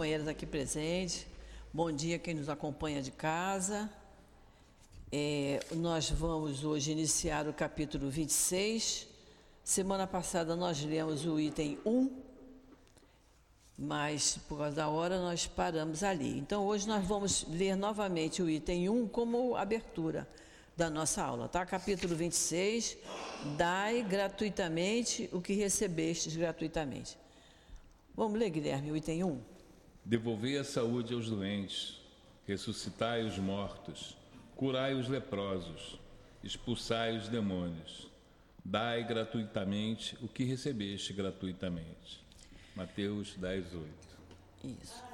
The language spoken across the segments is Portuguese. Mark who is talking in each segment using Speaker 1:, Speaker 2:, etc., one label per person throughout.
Speaker 1: companheiras aqui presentes. Bom dia quem nos acompanha de casa. É, nós vamos hoje iniciar o capítulo 26. Semana passada nós lemos o item 1, mas por causa da hora nós paramos ali. Então hoje nós vamos ler novamente o item 1 como abertura da nossa aula, tá? Capítulo 26, dai gratuitamente o que recebestes gratuitamente. Vamos ler, Guilherme, o item 1.
Speaker 2: Devolvei a saúde aos doentes, ressuscitai os mortos, curai os leprosos, expulsai os demônios, dai gratuitamente o que recebeste gratuitamente. Mateus 10, 8.
Speaker 1: Isso.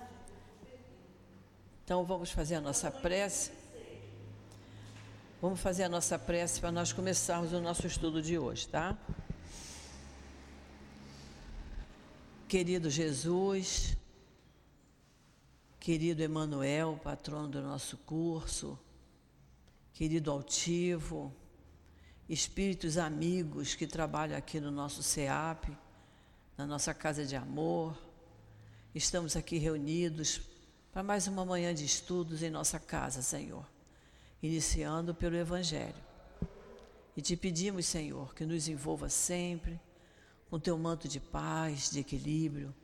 Speaker 1: Então vamos fazer a nossa prece. Vamos fazer a nossa prece para nós começarmos o nosso estudo de hoje, tá? Querido Jesus, querido Emanuel, patrono do nosso curso, querido Altivo, espíritos amigos que trabalham aqui no nosso CEAP, na nossa casa de amor, estamos aqui reunidos para mais uma manhã de estudos em nossa casa, Senhor iniciando pelo Evangelho. E te pedimos, Senhor, que nos envolva sempre com teu manto de paz, de equilíbrio,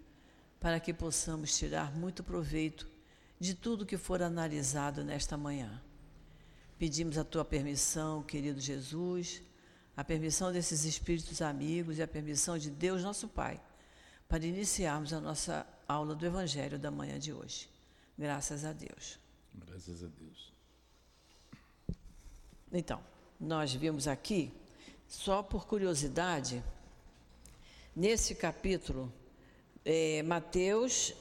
Speaker 1: para que possamos tirar muito proveito de tudo que for analisado nesta manhã. Pedimos a tua permissão, querido Jesus, a permissão desses espíritos amigos e a permissão de Deus, nosso Pai, para iniciarmos a nossa aula do Evangelho da manhã de hoje. Graças a Deus.
Speaker 2: Graças a Deus.
Speaker 1: Então, nós vimos aqui, só por curiosidade, nesse capítulo, é, Mateus,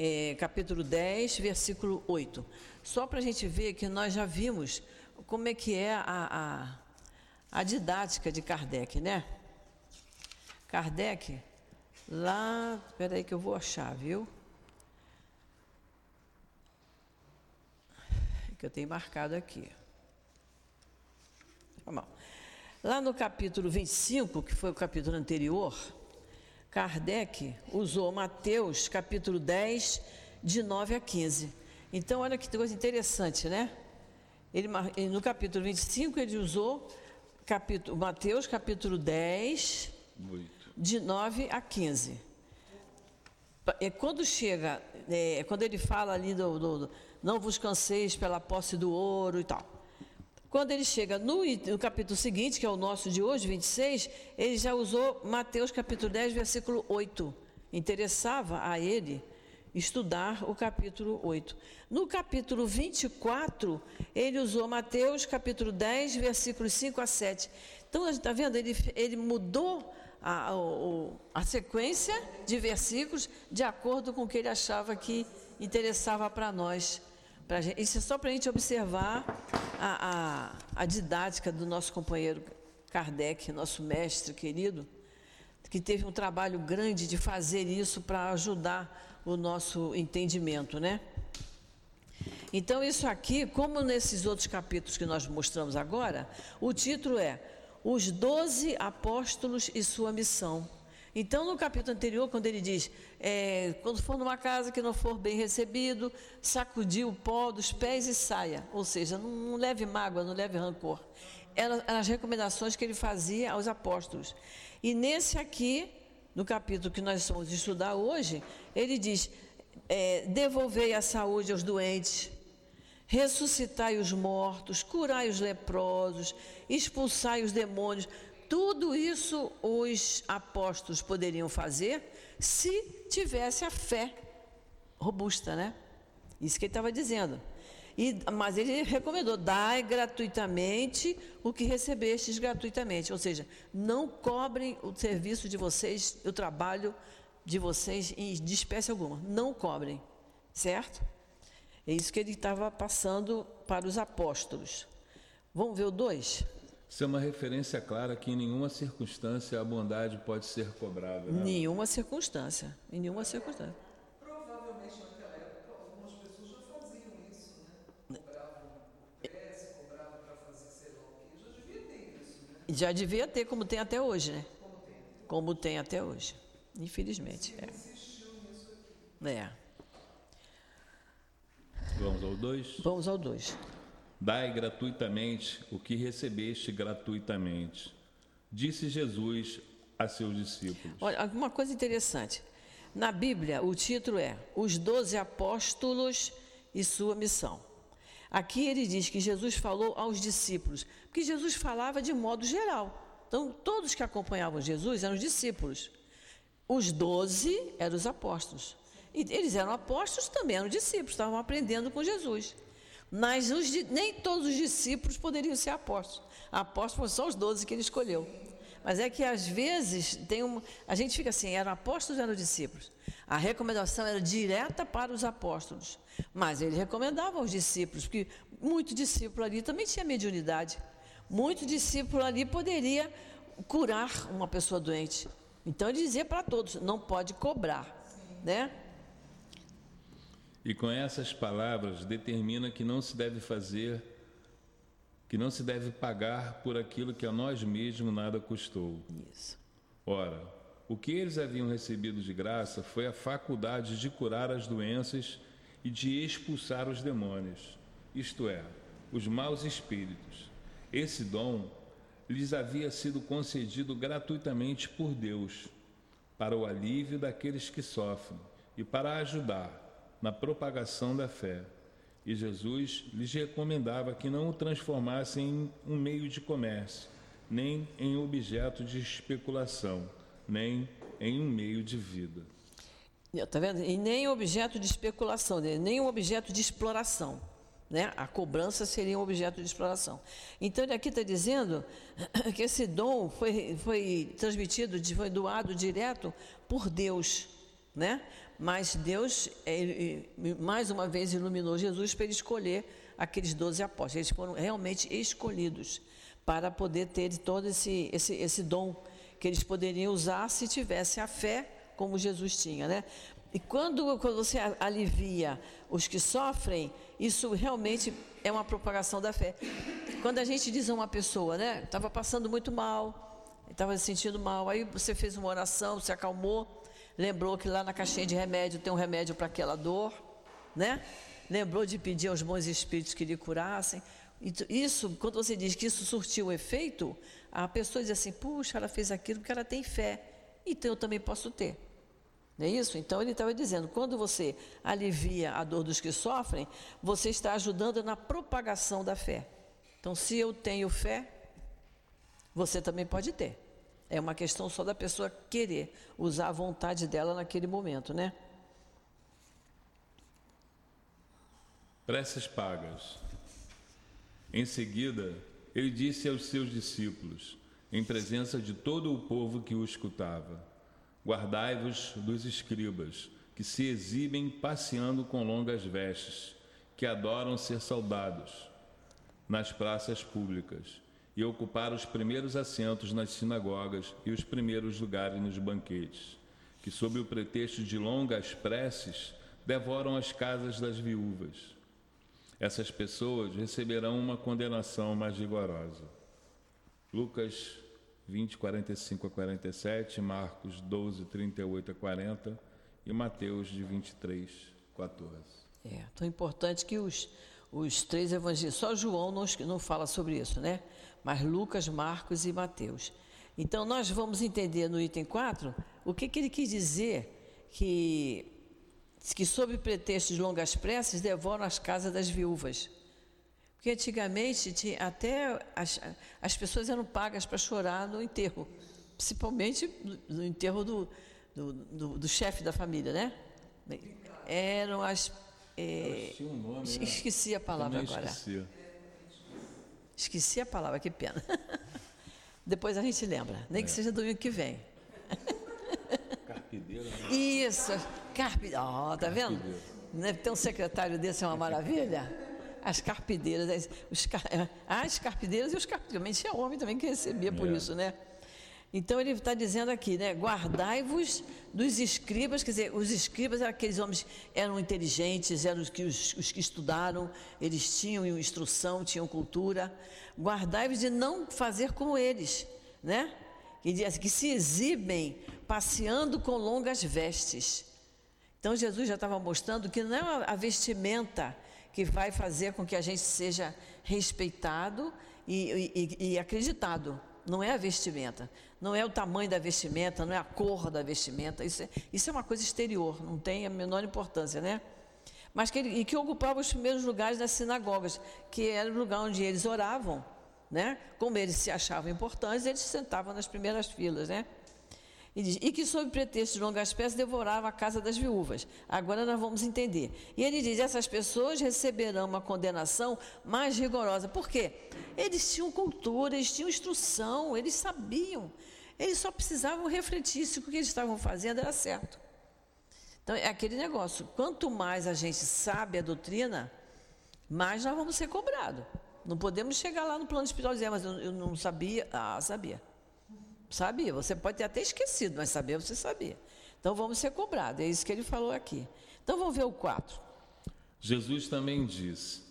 Speaker 1: é, capítulo 10, versículo 8. Só para a gente ver que nós já vimos como é que é a, a, a didática de Kardec, né? Kardec, lá, espera aí que eu vou achar, viu? Que eu tenho marcado aqui. Lá no capítulo 25, que foi o capítulo anterior, Kardec usou Mateus, capítulo 10, de 9 a 15. Então, olha que coisa interessante, né? Ele, no capítulo 25, ele usou capítulo, Mateus, capítulo 10, Muito. de 9 a 15. É, quando chega, é, quando ele fala ali do, do, do não vos canseis pela posse do ouro e tal. Quando ele chega no, no, capítulo seguinte, que é o nosso de hoje, 26, ele já usou Mateus capítulo 10, versículo 8. Interessava a ele estudar o capítulo 8. No capítulo 24, ele usou Mateus capítulo 10, versículos 5 a 7. Então, está vendo? Ele, ele mudou a, a, a sequência de versículos de acordo com o que ele achava que interessava para nós. Gente, isso é só para a gente observar a, a, a didática do nosso companheiro Kardec, nosso mestre querido, que teve um trabalho grande de fazer isso para ajudar o nosso entendimento, né? Então, isso aqui, como nesses outros capítulos que nós mostramos agora, o título é Os Doze Apóstolos e Sua Missão. Então, no capítulo anterior, quando ele diz: é, quando for numa casa que não for bem recebido, sacudir o pó dos pés e saia. Ou seja, não, não leve mágoa, não leve rancor. Eram as recomendações que ele fazia aos apóstolos. E nesse aqui, no capítulo que nós vamos estudar hoje, ele diz: é, devolvei a saúde aos doentes, ressuscitai os mortos, curai os leprosos, expulsai os demônios. Tudo isso os apóstolos poderiam fazer se tivesse a fé robusta, né? Isso que ele estava dizendo. E, mas ele recomendou: dai gratuitamente o que recebestes gratuitamente. Ou seja, não cobrem o serviço de vocês, o trabalho de vocês de espécie alguma. Não cobrem, certo? É isso que ele estava passando para os apóstolos. Vamos ver o 2?
Speaker 2: Isso é uma referência clara que em nenhuma circunstância a bondade pode ser cobrada.
Speaker 1: Né? Nenhuma circunstância. Em nenhuma circunstância.
Speaker 3: Provavelmente naquela época algumas pessoas já faziam isso, né? Cobravam prece, cobravam para fazer sei lá o quê. Já devia ter isso, né?
Speaker 1: Já devia ter, como tem até hoje, né? Como tem, como tem até hoje. Infelizmente. É.
Speaker 3: Nisso aqui.
Speaker 1: É.
Speaker 2: Vamos ao 2?
Speaker 1: Vamos ao 2.
Speaker 2: Dai gratuitamente o que recebeste gratuitamente. Disse Jesus a seus discípulos.
Speaker 1: Olha, uma coisa interessante. Na Bíblia, o título é Os Doze Apóstolos e Sua Missão. Aqui ele diz que Jesus falou aos discípulos, porque Jesus falava de modo geral. Então, todos que acompanhavam Jesus eram os discípulos. Os doze eram os apóstolos. E eles eram apóstolos, também eram discípulos, estavam aprendendo com Jesus. Mas os, nem todos os discípulos poderiam ser apóstolos. Apóstolos são só os doze que ele escolheu. Mas é que às vezes tem um, a gente fica assim, eram apóstolos ou eram discípulos? A recomendação era direta para os apóstolos. Mas ele recomendava aos discípulos, porque muito discípulo ali também tinha mediunidade. Muito discípulo ali poderia curar uma pessoa doente. Então ele dizia para todos, não pode cobrar, né?
Speaker 2: E com essas palavras determina que não se deve fazer, que não se deve pagar por aquilo que a nós mesmos nada custou.
Speaker 1: Isso.
Speaker 2: Ora, o que eles haviam recebido de graça foi a faculdade de curar as doenças e de expulsar os demônios, isto é, os maus espíritos. Esse dom lhes havia sido concedido gratuitamente por Deus, para o alívio daqueles que sofrem e para ajudar na propagação da fé. E Jesus lhes recomendava que não o transformassem em um meio de comércio, nem em objeto de especulação, nem em um meio de vida.
Speaker 1: Está vendo? E nem objeto de especulação, né? nem um objeto de exploração. Né? A cobrança seria um objeto de exploração. Então, ele aqui está dizendo que esse dom foi, foi transmitido, foi doado direto por Deus. Né? Mas Deus, mais uma vez, iluminou Jesus para ele escolher aqueles doze apóstolos. Eles foram realmente escolhidos para poder ter todo esse, esse, esse dom que eles poderiam usar se tivesse a fé como Jesus tinha, né? E quando, quando você alivia os que sofrem, isso realmente é uma propagação da fé. Quando a gente diz a uma pessoa, né, estava passando muito mal, estava se sentindo mal, aí você fez uma oração, se acalmou, lembrou que lá na caixinha de remédio tem um remédio para aquela dor, né? Lembrou de pedir aos bons espíritos que lhe curassem. Isso, quando você diz que isso surtiu efeito, a pessoa diz assim: puxa, ela fez aquilo porque ela tem fé, então eu também posso ter. Não é isso? Então ele estava dizendo: quando você alivia a dor dos que sofrem, você está ajudando na propagação da fé. Então, se eu tenho fé, você também pode ter. É uma questão só da pessoa querer usar a vontade dela naquele momento, né?
Speaker 2: Preces pagas. Em seguida, ele disse aos seus discípulos, em presença de todo o povo que o escutava: Guardai-vos dos escribas, que se exibem passeando com longas vestes, que adoram ser saudados nas praças públicas e ocupar os primeiros assentos nas sinagogas e os primeiros lugares nos banquetes, que, sob o pretexto de longas preces, devoram as casas das viúvas. Essas pessoas receberão uma condenação mais rigorosa. Lucas 20, 45 a 47, Marcos 12, 38 a 40 e Mateus de 23, 14.
Speaker 1: É tão importante que os, os três evangelhos, só João não, não fala sobre isso, né? Mas Lucas, Marcos e Mateus. Então, nós vamos entender no item 4 o que, que ele quis dizer que, que, sob pretexto de longas preces, devoram as casas das viúvas. Porque antigamente tinha, até as, as pessoas eram pagas para chorar no enterro, principalmente no enterro do, do, do, do chefe da família, né? Eram as. É, esqueci a palavra agora. Esqueci. Esqueci a palavra, que pena. Depois a gente lembra, nem é. que seja domingo que vem.
Speaker 2: Carpideira. Né?
Speaker 1: Isso. Ó, oh, tá vendo? Né, ter um secretário desse é uma maravilha. As carpideiras, os, as carpideiras e os carpideiros. Tinha homem também que recebia por é. isso, né? Então ele está dizendo aqui, né? Guardai-vos dos escribas, quer dizer, os escribas eram aqueles homens eram inteligentes, eram os que, os, os que estudaram, eles tinham instrução, tinham cultura. Guardai-vos de não fazer como eles, né? Que diz que se exibem passeando com longas vestes. Então Jesus já estava mostrando que não é a vestimenta que vai fazer com que a gente seja respeitado e, e, e acreditado. Não é a vestimenta, não é o tamanho da vestimenta, não é a cor da vestimenta. Isso é, isso é uma coisa exterior, não tem a menor importância, né? Mas que, e que ocupava os primeiros lugares nas sinagogas, que era o lugar onde eles oravam, né? Como eles se achavam importantes, eles se sentavam nas primeiras filas, né? E, diz, e que, sob pretexto de longas peças, devorava a casa das viúvas. Agora nós vamos entender. E ele diz: essas pessoas receberão uma condenação mais rigorosa. Por quê? Eles tinham cultura, eles tinham instrução, eles sabiam. Eles só precisavam refletir se o que eles estavam fazendo era certo. Então, é aquele negócio: quanto mais a gente sabe a doutrina, mais nós vamos ser cobrados. Não podemos chegar lá no plano espiritual e dizer, mas eu, eu não sabia. Ah, sabia. Sabia. Você pode ter até esquecido, mas saber você sabia. Então vamos ser cobrados. É isso que ele falou aqui. Então vamos ver o 4.
Speaker 2: Jesus também disse: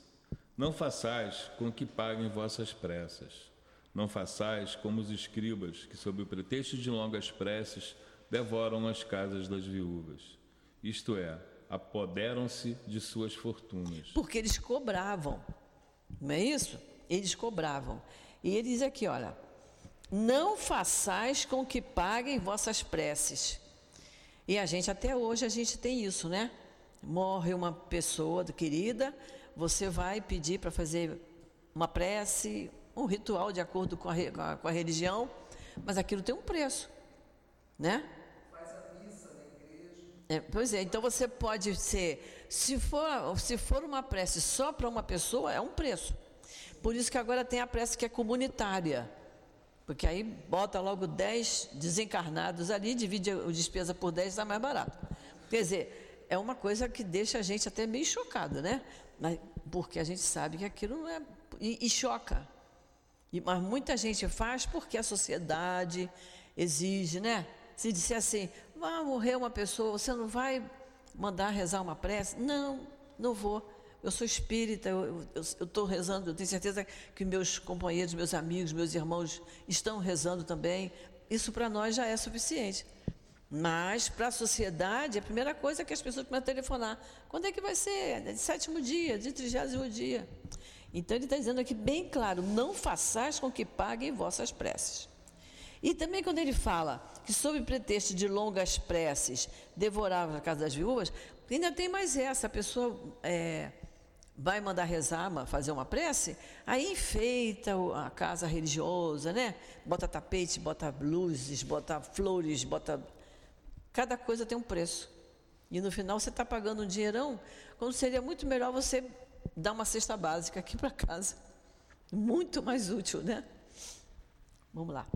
Speaker 2: Não façais com que paguem vossas pressas. Não façais como os escribas, que, sob o pretexto de longas preces, devoram as casas das viúvas. Isto é, apoderam-se de suas fortunas.
Speaker 1: Porque eles cobravam. Não é isso? Eles cobravam. E ele diz aqui, olha, não façais com que paguem vossas preces. E a gente, até hoje, a gente tem isso, né? Morre uma pessoa querida, você vai pedir para fazer uma prece, um ritual de acordo com a, com a religião, mas aquilo tem um preço, né?
Speaker 3: Faz a missa na igreja.
Speaker 1: É, pois é, então você pode ser, se for, se for uma prece só para uma pessoa, é um preço. Por isso que agora tem a prece que é comunitária. Porque aí bota logo 10 desencarnados ali, divide a despesa por 10, está mais barato. Quer dizer, é uma coisa que deixa a gente até meio chocada, né? Porque a gente sabe que aquilo não é. E, e choca. E, mas muita gente faz porque a sociedade exige, né? Se disser assim, vai morrer uma pessoa, você não vai mandar rezar uma prece? Não, não vou eu sou espírita, eu estou rezando, eu tenho certeza que meus companheiros, meus amigos, meus irmãos estão rezando também. Isso para nós já é suficiente. Mas para a sociedade, a primeira coisa é que as pessoas começam a telefonar. Quando é que vai ser? É de sétimo dia, de trigésimo dia. Então ele está dizendo aqui bem claro: não façais com que paguem vossas preces. E também quando ele fala que, sob pretexto de longas preces, devorava a casa das viúvas, ainda tem mais essa: a pessoa é, vai mandar rezar, fazer uma prece, aí enfeita a casa religiosa, né? Bota tapete, bota luzes, bota flores, bota. Cada coisa tem um preço. E no final você está pagando um dinheirão, quando seria muito melhor você dar uma cesta básica aqui para casa. Muito mais útil, né? Vamos lá.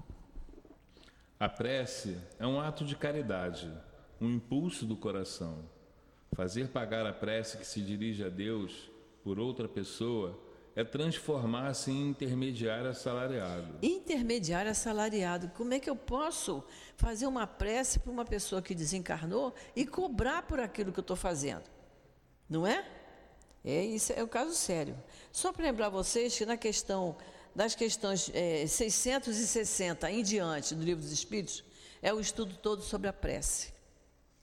Speaker 2: A prece é um ato de caridade, um impulso do coração. Fazer pagar a prece que se dirige a Deus por outra pessoa é transformar-se em intermediário assalariado.
Speaker 1: Intermediário assalariado. Como é que eu posso fazer uma prece para uma pessoa que desencarnou e cobrar por aquilo que eu estou fazendo? Não é? É isso é o caso sério. Só para lembrar vocês que na questão das questões é, 660 em diante do livro dos Espíritos é o estudo todo sobre a prece,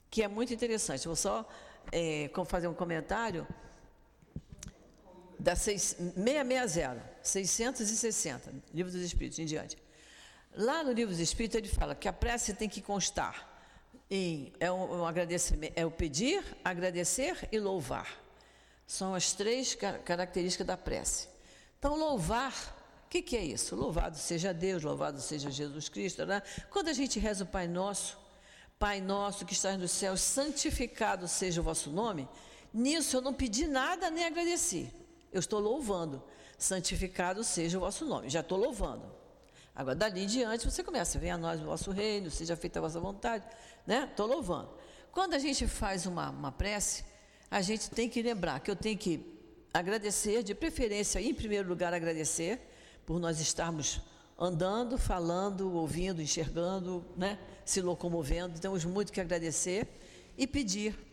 Speaker 1: que é muito interessante. Vou só é, fazer um comentário da 660, 660, Livro dos Espíritos em diante. Lá no Livro dos Espíritos ele fala que a prece tem que constar em é um, um agradecimento, é o pedir, agradecer e louvar. São as três características da prece. Então, louvar, o que, que, é isso? Louvado seja Deus, louvado seja Jesus Cristo. Né? Quando a gente reza o Pai Nosso, Pai Nosso que estás nos céus, santificado seja o vosso nome, nisso eu não pedi nada nem agradeci. Eu estou louvando. Santificado seja o vosso nome. Já estou louvando. Agora, dali em diante, você começa. Venha a nós o vosso reino, seja feita a vossa vontade. Né? Estou louvando. Quando a gente faz uma, uma prece, a gente tem que lembrar que eu tenho que agradecer, de preferência, em primeiro lugar, agradecer por nós estarmos andando, falando, ouvindo, enxergando, né? se locomovendo. Temos muito que agradecer e pedir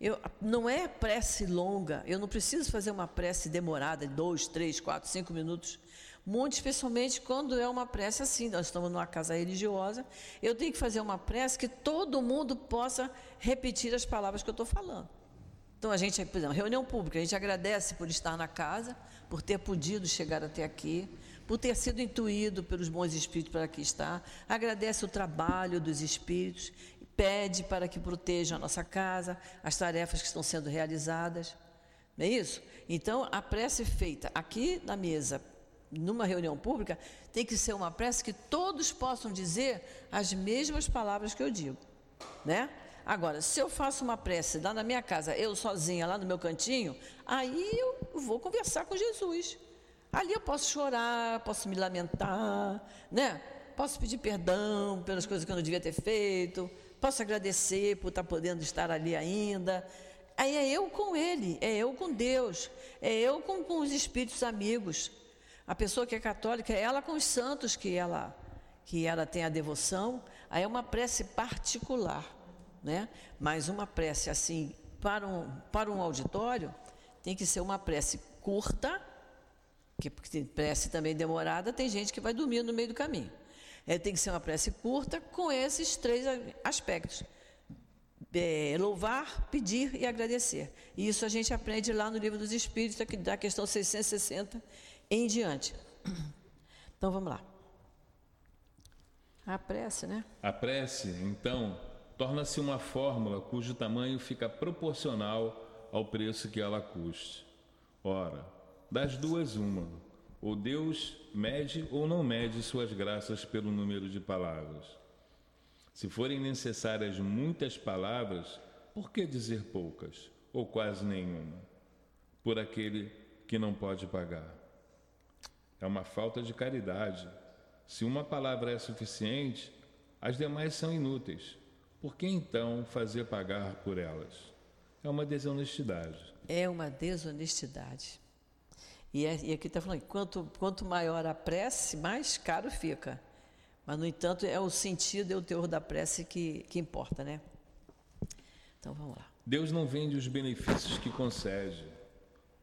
Speaker 1: eu, não é prece longa, eu não preciso fazer uma prece demorada, dois, três, quatro, cinco minutos. Muito especialmente quando é uma prece assim, nós estamos numa casa religiosa, eu tenho que fazer uma prece que todo mundo possa repetir as palavras que eu estou falando. Então a gente, por exemplo, reunião pública, a gente agradece por estar na casa, por ter podido chegar até aqui, por ter sido intuído pelos bons espíritos para aqui estar, agradece o trabalho dos espíritos, pede para que protejam a nossa casa, as tarefas que estão sendo realizadas. Não é isso? Então, a prece feita aqui na mesa, numa reunião pública, tem que ser uma prece que todos possam dizer as mesmas palavras que eu digo, né? Agora, se eu faço uma prece lá na minha casa, eu sozinha, lá no meu cantinho, aí eu vou conversar com Jesus. Ali eu posso chorar, posso me lamentar, né? Posso pedir perdão pelas coisas que eu não devia ter feito, posso agradecer por estar podendo estar ali ainda. Aí é eu com Ele, é eu com Deus, é eu com, com os espíritos amigos. A pessoa que é católica, ela com os santos que ela, que ela tem a devoção. Aí é uma prece particular né? Mas uma prece assim para um, para um auditório tem que ser uma prece curta, que porque prece também demorada, tem gente que vai dormir no meio do caminho. É, tem que ser uma prece curta com esses três aspectos. É, louvar, pedir e agradecer. E isso a gente aprende lá no Livro dos Espíritos, da questão 660 em diante. Então vamos lá. A prece, né?
Speaker 2: A prece, então, torna-se uma fórmula cujo tamanho fica proporcional ao preço que ela custe. Ora, das duas, uma. Ou Deus mede ou não mede suas graças pelo número de palavras. Se forem necessárias muitas palavras, por que dizer poucas, ou quase nenhuma? Por aquele que não pode pagar. É uma falta de caridade. Se uma palavra é suficiente, as demais são inúteis. Por que então fazer pagar por elas? É uma desonestidade.
Speaker 1: É uma desonestidade. E, é, e aqui está falando, quanto, quanto maior a prece, mais caro fica. Mas, no entanto, é o sentido e o teor da prece que, que importa, né? Então, vamos lá.
Speaker 2: Deus não vende os benefícios que concede.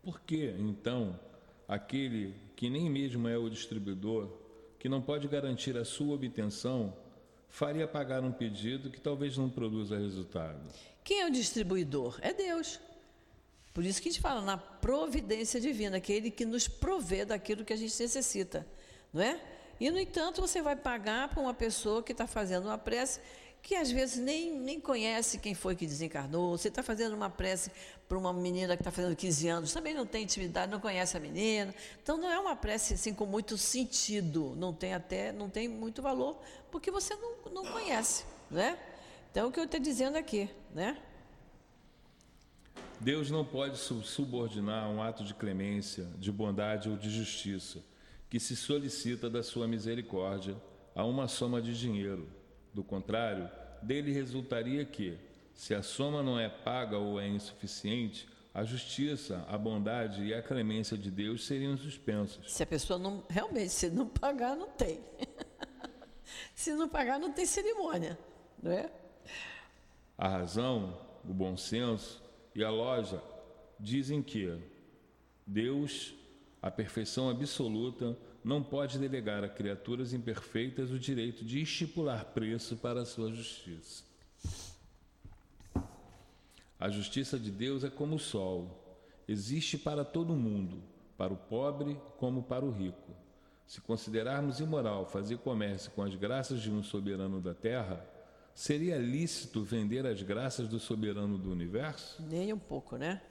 Speaker 2: Por que, então, aquele que nem mesmo é o distribuidor, que não pode garantir a sua obtenção, faria pagar um pedido que talvez não produza resultado.
Speaker 1: Quem é o distribuidor? É Deus. Por isso que a gente fala na providência divina, aquele que nos provê daquilo que a gente necessita, não é? E, no entanto, você vai pagar para uma pessoa que está fazendo uma prece que às vezes nem, nem conhece quem foi que desencarnou. Você está fazendo uma prece para uma menina que está fazendo 15 anos, também não tem intimidade, não conhece a menina. Então não é uma prece assim com muito sentido, não tem até, não tem muito valor, porque você não, não conhece, né? Então o que eu estou dizendo aqui, né?
Speaker 2: Deus não pode subordinar um ato de clemência, de bondade ou de justiça que se solicita da sua misericórdia a uma soma de dinheiro. Do contrário, dele resultaria que, se a soma não é paga ou é insuficiente, a justiça, a bondade e a clemência de Deus seriam suspensas.
Speaker 1: Se a pessoa não realmente se não pagar, não tem. se não pagar, não tem cerimônia, não é?
Speaker 2: A razão, o bom senso e a loja dizem que Deus, a perfeição absoluta, não pode delegar a criaturas imperfeitas o direito de estipular preço para a sua justiça. A justiça de Deus é como o sol, existe para todo mundo, para o pobre como para o rico. Se considerarmos imoral fazer comércio com as graças de um soberano da terra, seria lícito vender as graças do soberano do universo?
Speaker 1: Nem um pouco, né?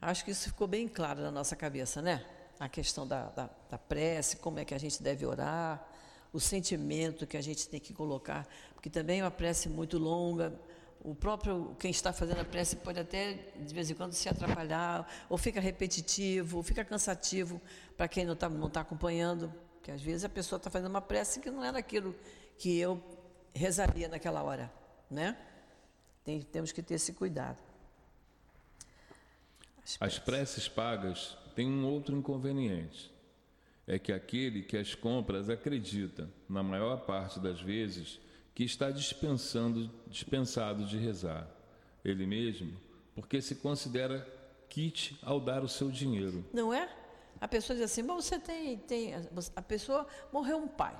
Speaker 1: Acho que isso ficou bem claro na nossa cabeça, né? A questão da, da, da prece, como é que a gente deve orar, o sentimento que a gente tem que colocar, porque também é uma prece muito longa, o próprio quem está fazendo a prece pode até de vez em quando se atrapalhar, ou fica repetitivo, ou fica cansativo para quem não está não tá acompanhando, porque às vezes a pessoa está fazendo uma prece que não era aquilo que eu rezaria naquela hora, né? Tem, temos que ter esse cuidado.
Speaker 2: As preces. As preces pagas têm um outro inconveniente. É que aquele que as compras acredita, na maior parte das vezes, que está dispensando, dispensado de rezar, ele mesmo, porque se considera kit ao dar o seu dinheiro.
Speaker 1: Não é? A pessoa diz assim: Bom, você tem, tem. A pessoa morreu um pai.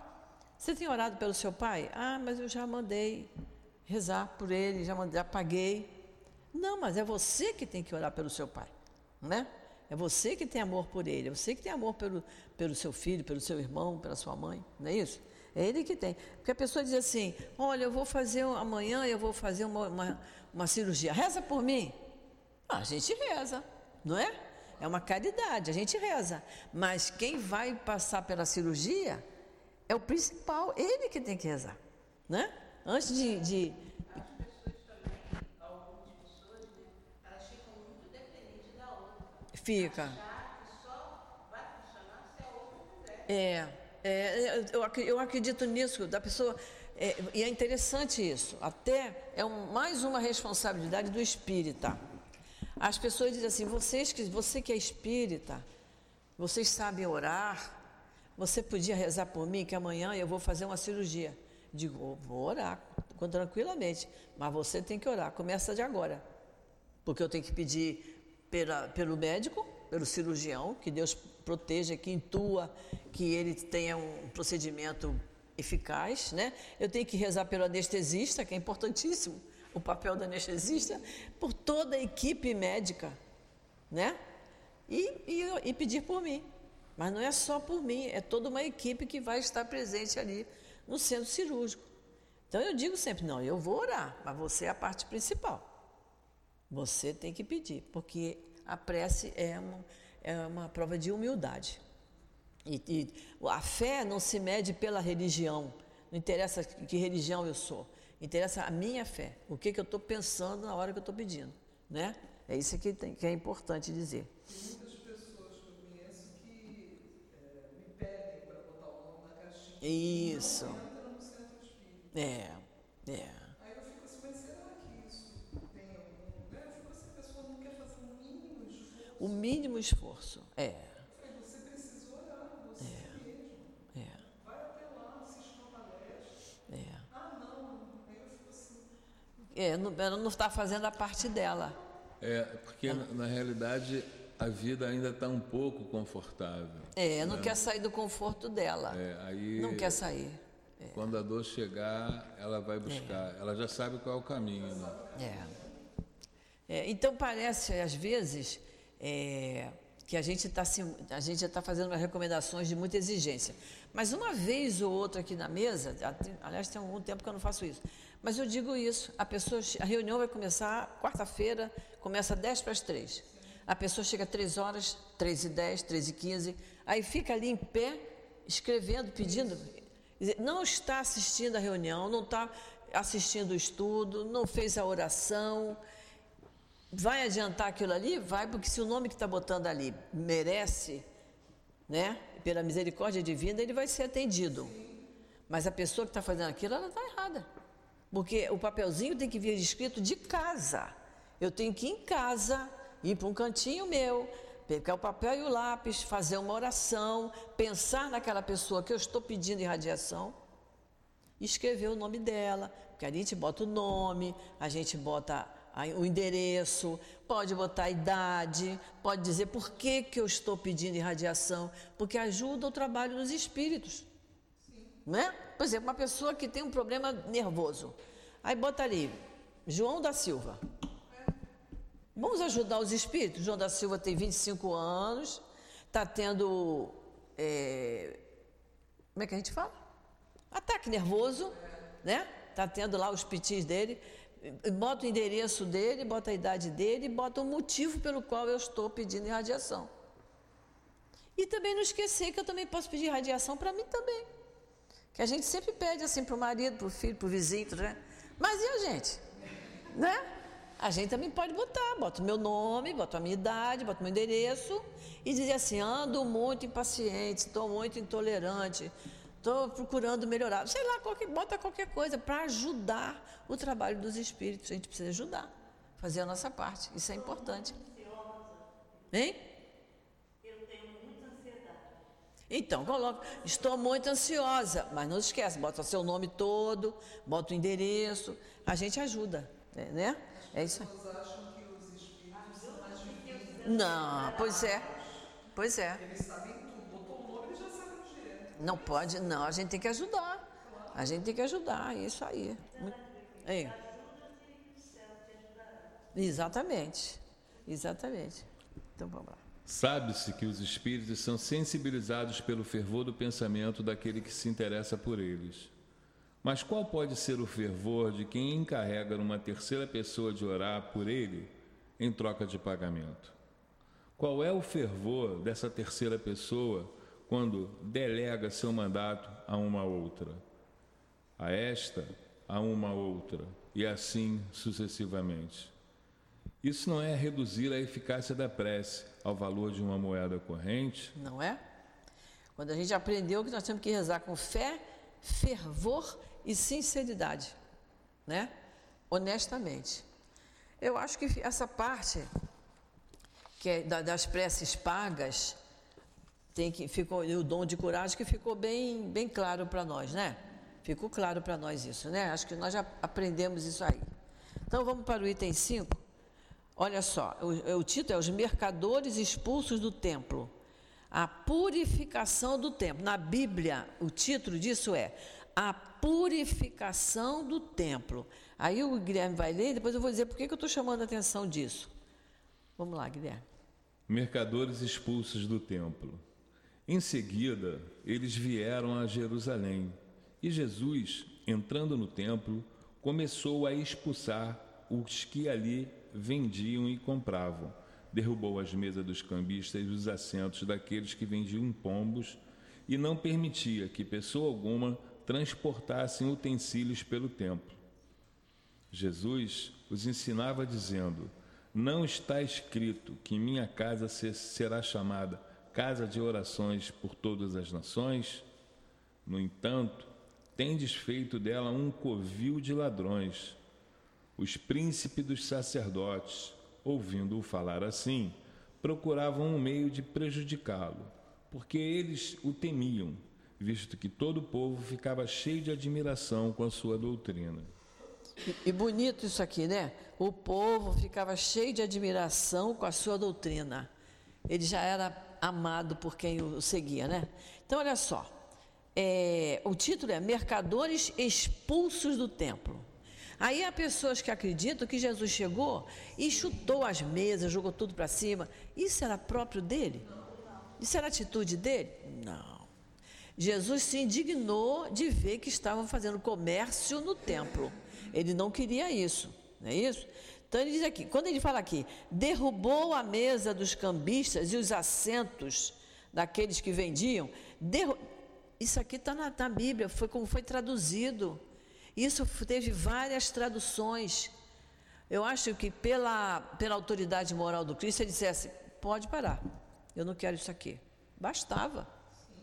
Speaker 1: Você tem orado pelo seu pai? Ah, mas eu já mandei rezar por ele, já, mandei, já paguei. Não, mas é você que tem que orar pelo seu pai, né? É você que tem amor por ele, é você que tem amor pelo, pelo seu filho, pelo seu irmão, pela sua mãe, não é isso? É ele que tem. Porque a pessoa diz assim: olha, eu vou fazer amanhã, eu vou fazer uma, uma, uma cirurgia, reza por mim. Ah, a gente reza, não é? É uma caridade, a gente reza. Mas quem vai passar pela cirurgia é o principal, ele que tem que rezar, né? Antes de, de Fica. É, é eu, eu acredito nisso, da pessoa. É, e é interessante isso. Até é um, mais uma responsabilidade do espírita. As pessoas dizem assim: vocês que, você que é espírita, vocês sabem orar, você podia rezar por mim que amanhã eu vou fazer uma cirurgia. Digo, vou orar tranquilamente, mas você tem que orar, começa de agora. Porque eu tenho que pedir pela, pelo médico, pelo cirurgião, que Deus proteja, que intua, que ele tenha um procedimento eficaz, né? Eu tenho que rezar pelo anestesista, que é importantíssimo, o papel do anestesista, por toda a equipe médica, né? E, e, e pedir por mim. Mas não é só por mim, é toda uma equipe que vai estar presente ali no centro cirúrgico. Então eu digo sempre, não, eu vou orar, mas você é a parte principal. Você tem que pedir, porque a prece é uma, é uma prova de humildade. E, e, a fé não se mede pela religião, não interessa que religião eu sou, interessa a minha fé, o que, que eu estou pensando na hora que eu estou pedindo. Né? É isso que, tem, que é importante dizer.
Speaker 3: Tem muitas pessoas que eu conheço que é, me pedem para botar o nome na caixinha.
Speaker 1: Isso.
Speaker 3: Não entra no centro espírita.
Speaker 1: É, é. o mínimo esforço. É.
Speaker 3: Você precisa orar, você é. mesmo.
Speaker 1: É.
Speaker 3: Vai até lá, assiste uma palestra.
Speaker 1: É.
Speaker 3: Ah, não, aí eu fico assim.
Speaker 1: É, não, ela não está fazendo a parte dela.
Speaker 2: É, porque na, na realidade a vida ainda está um pouco confortável.
Speaker 1: É, não né? quer sair do conforto dela.
Speaker 2: É, aí,
Speaker 1: não quer sair. É.
Speaker 2: Quando a dor chegar, ela vai buscar. É. Ela já sabe qual é o caminho. Né?
Speaker 1: É. É, então parece, às vezes, é, que a gente está a gente está fazendo umas recomendações de muita exigência. Mas uma vez ou outra aqui na mesa, aliás, tem algum tempo que eu não faço isso, mas eu digo isso, a pessoa, a reunião vai começar quarta-feira, começa 10 para as 3. A pessoa chega 3 horas, 3 e 10, 3 e 15, aí fica ali em pé, escrevendo, pedindo, não está assistindo a reunião, não está assistindo o estudo, não fez a oração, Vai adiantar aquilo ali? Vai, porque se o nome que está botando ali merece, né, pela misericórdia divina, ele vai ser atendido. Mas a pessoa que está fazendo aquilo, ela está errada. Porque o papelzinho tem que vir escrito de casa. Eu tenho que ir em casa, ir para um cantinho meu, pegar o papel e o lápis, fazer uma oração, pensar naquela pessoa que eu estou pedindo irradiação escrever o nome dela. Porque a gente bota o nome, a gente bota o endereço, pode botar a idade, pode dizer por que, que eu estou pedindo irradiação, porque ajuda o trabalho dos espíritos. Né? Por exemplo, uma pessoa que tem um problema nervoso, aí bota ali, João da Silva. Vamos ajudar os espíritos? João da Silva tem 25 anos, está tendo. É, como é que a gente fala? Ataque nervoso, né? Está tendo lá os pitis dele bota o endereço dele, bota a idade dele, bota o motivo pelo qual eu estou pedindo irradiação. E também não esquecer que eu também posso pedir irradiação para mim também. Que a gente sempre pede assim para o marido, para o filho, para o vizinho, né? Mas e a gente? Né? A gente também pode botar, bota o meu nome, bota a minha idade, bota o meu endereço e dizer assim, ando muito impaciente, estou muito intolerante, estou procurando melhorar. Sei lá, qualquer, bota qualquer coisa para ajudar o trabalho dos espíritos. A gente precisa ajudar, fazer a nossa parte. Isso é importante. Hein?
Speaker 4: Eu tenho muita ansiedade.
Speaker 1: Então, coloca, estou muito ansiosa, mas não esquece, bota seu nome todo, bota o endereço, a gente ajuda, né? É isso
Speaker 3: acham que os espíritos são mais.
Speaker 1: Não, pois é. Pois é.
Speaker 3: Eles sabem
Speaker 1: não pode, não, a gente tem que ajudar. A gente tem que ajudar, é isso aí. É. Exatamente. Exatamente. Então vamos lá.
Speaker 2: Sabe-se que os espíritos são sensibilizados pelo fervor do pensamento daquele que se interessa por eles. Mas qual pode ser o fervor de quem encarrega uma terceira pessoa de orar por ele em troca de pagamento? Qual é o fervor dessa terceira pessoa quando delega seu mandato a uma outra? A esta, a uma outra, e assim sucessivamente. Isso não é reduzir a eficácia da prece ao valor de uma moeda corrente?
Speaker 1: Não é? Quando a gente aprendeu que nós temos que rezar com fé, fervor e sinceridade, né? Honestamente. Eu acho que essa parte que é das preces pagas tem que ficou o dom de coragem que ficou bem bem claro para nós, né? Ficou claro para nós isso, né? Acho que nós já aprendemos isso aí. Então vamos para o item 5. Olha só, o, o título é Os Mercadores Expulsos do Templo. A purificação do templo. Na Bíblia, o título disso é A Purificação do Templo. Aí o Guilherme vai ler e depois eu vou dizer por que, eu estou chamando a atenção disso. Vamos lá, Guilherme.
Speaker 2: Mercadores expulsos do templo. Em seguida, eles vieram a Jerusalém e Jesus, entrando no templo, começou a expulsar os que ali vendiam e compravam. Derrubou as mesas dos cambistas e os assentos daqueles que vendiam pombos e não permitia que pessoa alguma transportassem utensílios pelo templo. Jesus os ensinava dizendo: Não está escrito que minha casa será chamada casa de orações por todas as nações? No entanto, tendes feito dela um covil de ladrões. Os príncipes dos sacerdotes, ouvindo-o falar assim, procuravam um meio de prejudicá-lo, porque eles o temiam, visto que todo o povo ficava cheio de admiração com a sua doutrina.
Speaker 1: E, bonito isso aqui, né? O povo ficava cheio de admiração com a sua doutrina. Ele já era amado por quem o seguia, né? Então, olha só. É, o título é Mercadores Expulsos do Templo. Aí há pessoas que acreditam que Jesus chegou e chutou as mesas, jogou tudo para cima. Isso era próprio dele? Isso era atitude dele? Não. Jesus se indignou de ver que estavam fazendo comércio no templo. Ele não queria isso, não é isso? Então ele diz aqui, quando ele fala aqui, derrubou a mesa dos cambistas e os assentos daqueles que vendiam, derru... isso aqui está na, na Bíblia, foi como foi traduzido. Isso teve várias traduções. Eu acho que pela, pela autoridade moral do Cristo, ele dissesse: pode parar, eu não quero isso aqui. Bastava,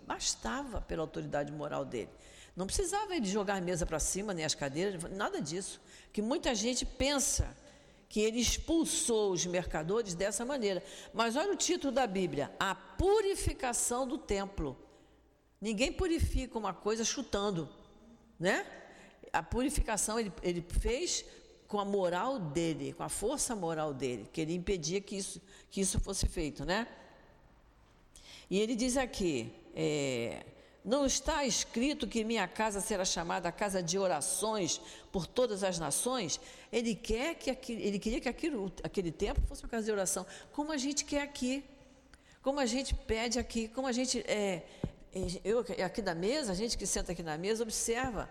Speaker 1: bastava pela autoridade moral dele. Não precisava ele jogar a mesa para cima, nem as cadeiras, nada disso. Que muita gente pensa que ele expulsou os mercadores dessa maneira. Mas olha o título da Bíblia: A purificação do templo. Ninguém purifica uma coisa chutando, né? a purificação ele, ele fez com a moral dele, com a força moral dele, que ele impedia que isso, que isso fosse feito, né? E ele diz aqui, é, não está escrito que minha casa será chamada casa de orações por todas as nações? Ele quer que aquele, ele queria que aquilo, aquele tempo fosse uma casa de oração, como a gente quer aqui, como a gente pede aqui, como a gente é, eu aqui da mesa, a gente que senta aqui na mesa observa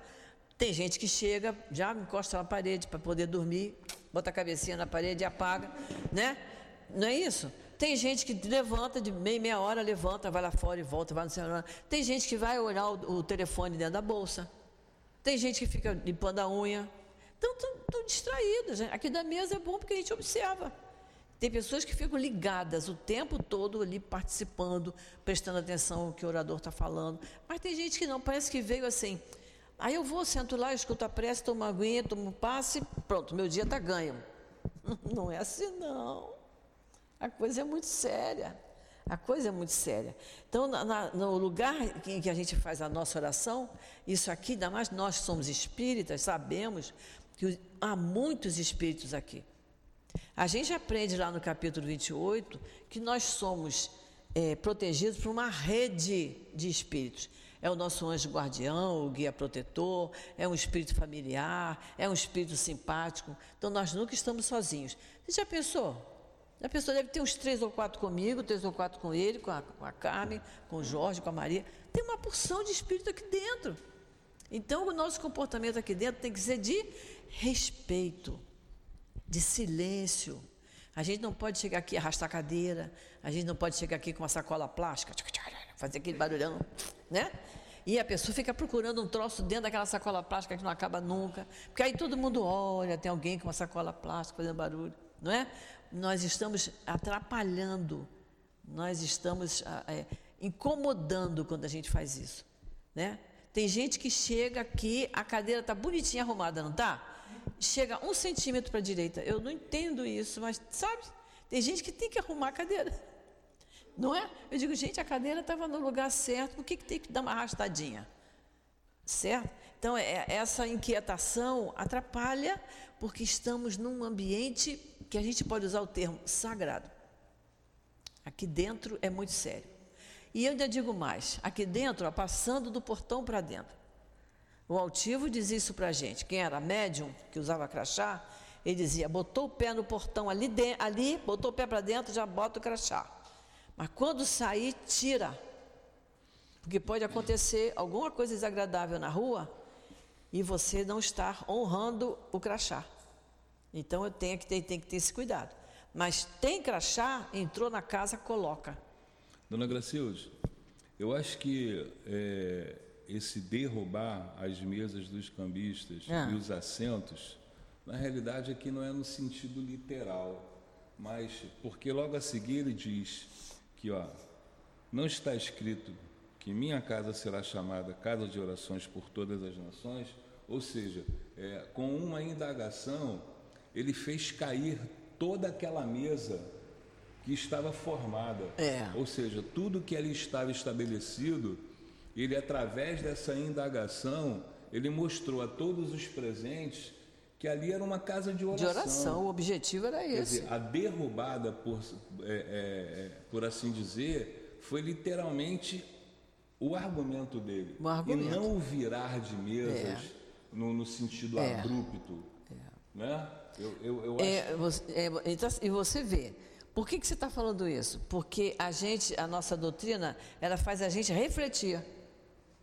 Speaker 1: tem gente que chega, já encosta na parede para poder dormir, bota a cabecinha na parede e apaga, né? Não é isso? Tem gente que levanta de meia, meia hora, levanta, vai lá fora e volta, vai no celular. Tem gente que vai olhar o, o telefone dentro da bolsa. Tem gente que fica limpando a unha. Então, estão distraídos. Né? Aqui da mesa é bom porque a gente observa. Tem pessoas que ficam ligadas o tempo todo ali participando, prestando atenção no que o orador está falando. Mas tem gente que não, parece que veio assim, Aí eu vou, sento lá, escuto a prece, tomo uma aguinha, tomo um passe, pronto, meu dia está ganho. Não é assim, não. A coisa é muito séria. A coisa é muito séria. Então, na, na, no lugar em que a gente faz a nossa oração, isso aqui, ainda mais nós somos espíritas, sabemos que há muitos espíritos aqui. A gente aprende lá no capítulo 28 que nós somos é, protegidos por uma rede de espíritos. é o nosso anjo guardião, o guia protetor, é um espírito familiar, é um espírito simpático. Então nós nunca estamos sozinhos. Você já pensou? A pessoa deve ter uns três ou quatro comigo, três ou quatro com ele, com a, com a Carmen, com o Jorge, com a Maria. Tem uma porção de espírito aqui dentro. Então, o nosso comportamento aqui dentro tem que ser de respeito, de silêncio. A gente não pode chegar aqui e arrastar a cadeira, a gente não pode chegar aqui com uma sacola plástica, fazer aquele barulhão, né? E a pessoa fica procurando um troço dentro daquela sacola plástica que não acaba nunca. Porque aí todo mundo olha, tem alguém com uma sacola plástica fazendo barulho, não é? nós estamos atrapalhando, nós estamos ah, é, incomodando quando a gente faz isso, né? Tem gente que chega aqui, a cadeira está bonitinha arrumada, não está? Chega um centímetro para a direita. Eu não entendo isso, mas sabe? Tem gente que tem que arrumar a cadeira. Não é? Eu digo, gente, a cadeira estava no lugar certo, por que, que tem que dar uma arrastadinha? Certo? Então, é, essa inquietação atrapalha, porque estamos num ambiente que a gente pode usar o termo sagrado. Aqui dentro é muito sério. E eu ainda digo mais: aqui dentro, ó, passando do portão para dentro. O altivo dizia isso para a gente. Quem era médium, que usava crachá, ele dizia: botou o pé no portão ali, de, ali botou o pé para dentro, já bota o crachá. Mas quando sair, tira. Porque pode acontecer alguma coisa desagradável na rua e você não estar honrando o crachá. Então eu tenho que ter, tenho que ter esse cuidado. Mas tem crachá, entrou na casa, coloca.
Speaker 2: Dona Gracilde, eu acho que é, esse derrubar as mesas dos cambistas ah. e os assentos, na realidade aqui não é no sentido literal, mas porque logo a seguir ele diz que ó, não está escrito que minha casa será chamada casa de orações por todas as nações, ou seja, é, com uma indagação ele fez cair toda aquela mesa que estava formada.
Speaker 1: É.
Speaker 2: Ou seja, tudo que ali estava estabelecido, ele, através dessa indagação, ele mostrou a todos os presentes que ali era uma casa de oração.
Speaker 1: De oração, o objetivo era esse.
Speaker 2: Dizer, a derrubada, por, é, é, por assim dizer, foi literalmente o argumento dele.
Speaker 1: O argumento.
Speaker 2: E não o virar de mesas é. no, no, sentido é. abrupto. Né? Eu, eu, eu
Speaker 1: é, acho... você, é, então, e você vê. Por que, que você está falando isso? Porque a gente, a nossa doutrina, ela faz a gente refletir,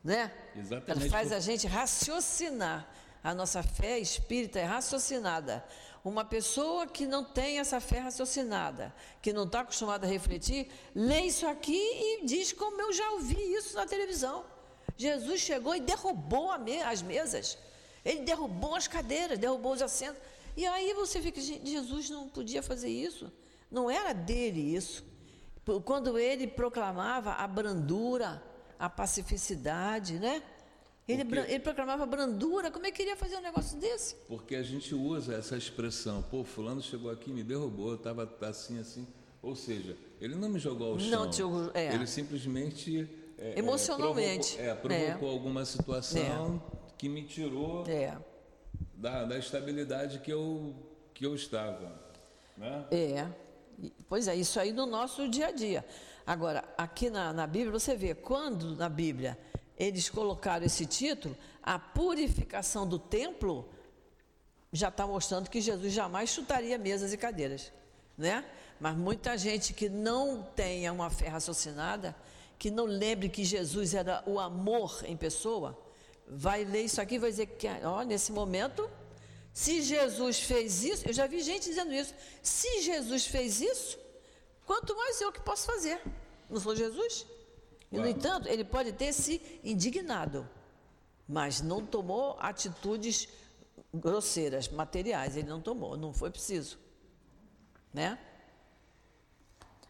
Speaker 1: né?
Speaker 2: Exatamente.
Speaker 1: Ela faz a gente raciocinar. A nossa fé espírita é raciocinada. Uma pessoa que não tem essa fé raciocinada, que não está acostumada a refletir, lê isso aqui e diz como eu já ouvi isso na televisão. Jesus chegou e derrubou me as mesas. Ele derrubou as cadeiras, derrubou os assentos. E aí você fica, Jesus não podia fazer isso. Não era dele isso. Quando ele proclamava a brandura, a pacificidade, né? Ele, ele proclamava brandura, como é que ele ia fazer um negócio desse?
Speaker 2: Porque a gente usa essa expressão, pô, fulano chegou aqui, me derrubou, eu estava assim, assim. Ou seja, ele não me jogou ao chão.
Speaker 1: Não jogou, é.
Speaker 2: Ele simplesmente...
Speaker 1: É, é Emocionalmente.
Speaker 2: É, provocou, é, provocou alguma situação é. Que me tirou
Speaker 1: é
Speaker 2: da, da estabilidade que eu, que eu estava. Né?
Speaker 1: É, pois é, isso aí no nosso dia a dia. Agora, aqui na, na Bíblia, você vê, quando na Bíblia eles colocaram esse título, a purificação do templo já está mostrando que Jesus jamais chutaria mesas e cadeiras, né? Mas muita gente que não tenha uma fé raciocinada, que não lembre que Jesus era o amor em pessoa, vai ler isso aqui e vai dizer que, ó, nesse momento, se Jesus fez isso, eu já vi gente dizendo isso, se Jesus fez isso, quanto mais eu que posso fazer? Não sou Jesus? E, no entanto, ele pode ter se indignado, mas não tomou atitudes grosseiras, materiais, ele não tomou, não foi preciso. Né?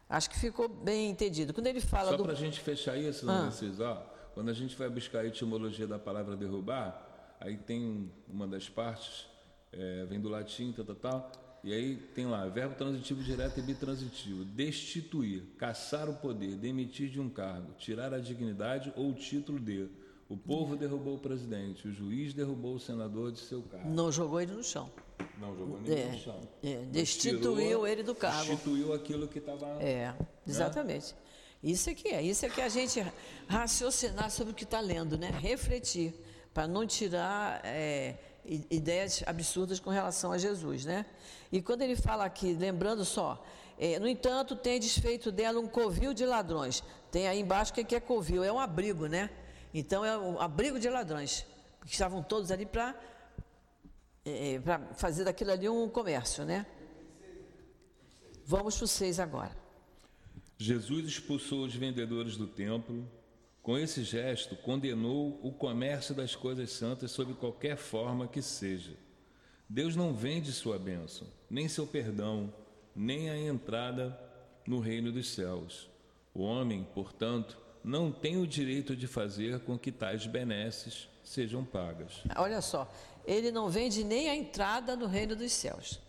Speaker 1: Acho que ficou bem entendido. Quando ele fala
Speaker 2: Só
Speaker 1: do...
Speaker 2: para a gente fechar isso, ah. Narciso, ó, quando a gente vai buscar a etimologia da palavra derrubar, aí tem uma das partes, é, vem do latim, tal, tal, tal, e aí tem lá, verbo transitivo direto e bitransitivo. Destituir, caçar o poder, demitir de um cargo, tirar a dignidade ou o título de. O povo derrubou o presidente, o juiz derrubou o senador de seu cargo.
Speaker 1: Não jogou ele no chão.
Speaker 2: Não jogou ele é, no chão.
Speaker 1: É, destituiu tirou, ele do cargo.
Speaker 2: Destituiu aquilo que estava.
Speaker 1: É, exatamente. Né? Isso é que é, isso é que a gente raciocinar sobre o que está lendo, né? Refletir, para não tirar é, ideias absurdas com relação a Jesus, né? E quando ele fala aqui, lembrando só, é, no entanto, tem desfeito dela um covil de ladrões. Tem aí embaixo o que é covil? É um abrigo, né? Então é um abrigo de ladrões, que estavam todos ali para é, é fazer daquilo ali um comércio, né? Vamos para o 6 agora.
Speaker 2: Jesus expulsou os vendedores do templo. Com esse gesto, condenou o comércio das coisas santas sob qualquer forma que seja. Deus não vende sua bênção, nem seu perdão, nem a entrada no reino dos céus. O homem, portanto, não tem o direito de fazer com que tais benesses sejam pagas.
Speaker 1: Olha só, ele não vende nem a entrada no reino dos céus.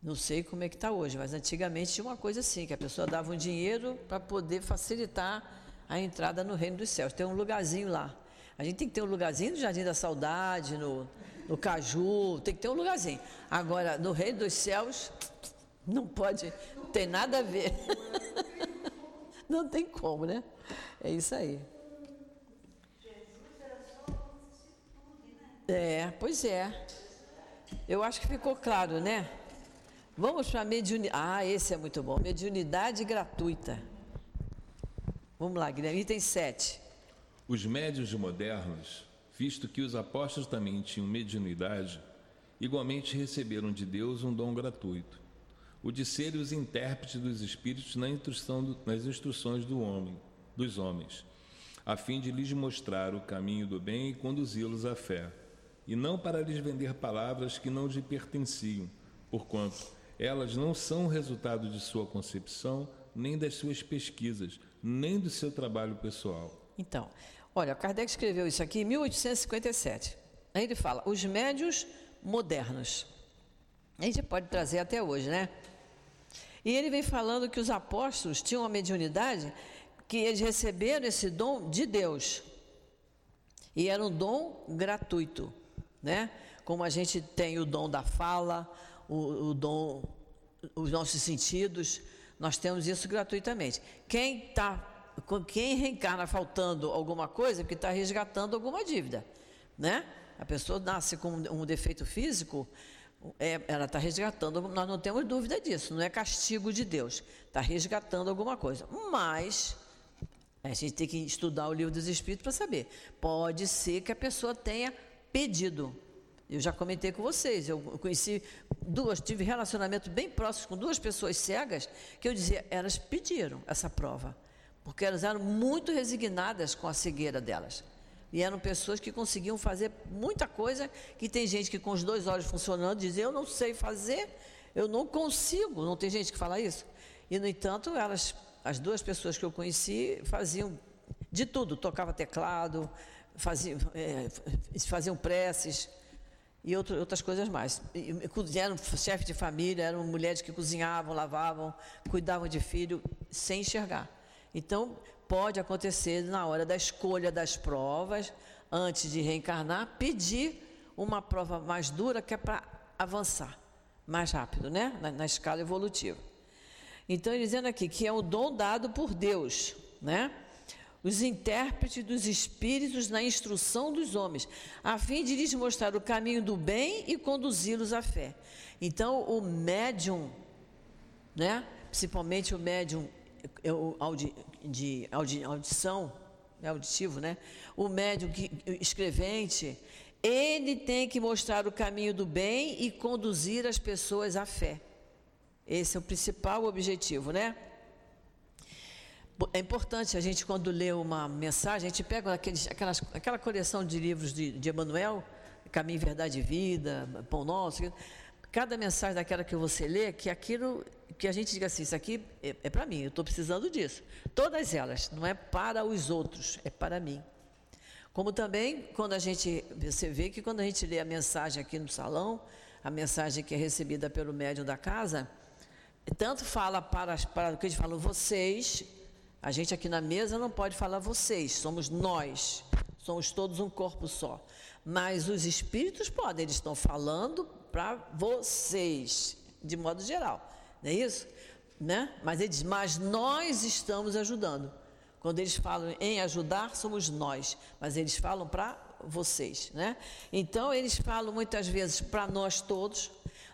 Speaker 1: Não sei como é que está hoje, mas antigamente tinha uma coisa assim, que a pessoa dava um dinheiro para poder facilitar a entrada no reino dos céus. Tem um lugarzinho lá. A gente tem que ter um lugarzinho no Jardim da Saudade, no, no Caju, tem que ter um lugarzinho. Agora, no reino dos céus, não pode, tem nada a ver. Não tem como, né? É isso aí. É, pois é. Eu acho que ficou claro, né? Vamos para mediunidade. Ah, esse é muito bom. Mediunidade gratuita. Vamos lá, Guilherme. Item 7.
Speaker 2: Os médios modernos, visto que os apóstolos também tinham mediunidade, igualmente receberam de Deus um dom gratuito, o de serem os intérpretes dos espíritos na instrução do, nas instruções do homem, dos homens, a fim de lhes mostrar o caminho do bem e conduzi-los à fé, e não para lhes vender palavras que não lhe pertenciam, porquanto elas não são resultado de sua concepção, nem das suas pesquisas, nem do seu trabalho pessoal.
Speaker 1: Então, olha, Kardec escreveu isso aqui em 1857. Aí ele fala: os médios modernos. A gente pode trazer até hoje, né? E ele vem falando que os apóstolos tinham uma mediunidade que eles receberam esse dom de Deus. E era um dom gratuito, né? Como a gente tem o dom da fala, o, o dom, os nossos sentidos, nós temos isso gratuitamente. Quem está quem reencarna faltando alguma coisa, é porque está resgatando alguma dívida, né? A pessoa nasce com um defeito físico, é, ela está resgatando, nós não temos dúvida disso, não é castigo de Deus, está resgatando alguma coisa. Mas a gente tem que estudar o livro dos Espíritos para saber. Pode ser que a pessoa tenha pedido, eu já comentei com vocês, eu conheci duas, tive relacionamento bem próximo com duas pessoas cegas, que eu dizia, elas pediram essa prova, porque elas eram muito resignadas com a cegueira delas. E eram pessoas que conseguiam fazer muita coisa, que tem gente que com os dois olhos funcionando diz, eu não sei fazer, eu não consigo, não tem gente que fala isso? E, no entanto, elas, as duas pessoas que eu conheci, faziam de tudo, tocava teclado, faziam, é, faziam preces, e outro, outras coisas mais. Eram chefes de família, eram mulheres que cozinhavam, lavavam, cuidavam de filho sem enxergar. Então, pode acontecer na hora da escolha das provas, antes de reencarnar, pedir uma prova mais dura que é para avançar mais rápido, né? Na, na, escala evolutiva. Então, dizendo aqui que é um dom dado por Deus, né? Os intérpretes dos espíritos na instrução dos homens, a fim de lhes mostrar o caminho do bem e conduzi-los à fé. Então, o médium, né, principalmente o médium é de audi, audição, é auditivo, né? O médium que, escrevente, ele tem que mostrar o caminho do bem e conduzir as pessoas à fé. Esse é o principal objetivo, né? É importante a gente, quando lê uma mensagem, a gente pega aqueles, aquelas, aquela coleção de livros de, de Emanuel, Caminho, Verdade e Vida, Pão Nosso. Cada mensagem daquela que você lê, que aquilo, que a gente diga assim, isso aqui é, é para mim, eu estou precisando disso. Todas elas, não é para os outros, é para mim. Como também, quando a gente, você vê que quando a gente lê a mensagem aqui no salão, a mensagem que é recebida pelo médium da casa, tanto fala para, para o que a gente fala, vocês a gente aqui na mesa não pode falar vocês, somos nós, somos todos um corpo só. Mas os espíritos podem, eles estão falando para vocês, de modo geral, não é isso? né? Mas ele diz, mas nós estamos ajudando. Quando eles falam em ajudar, somos nós, mas eles falam para vocês, né? Então eles falam muitas vezes para nós todos,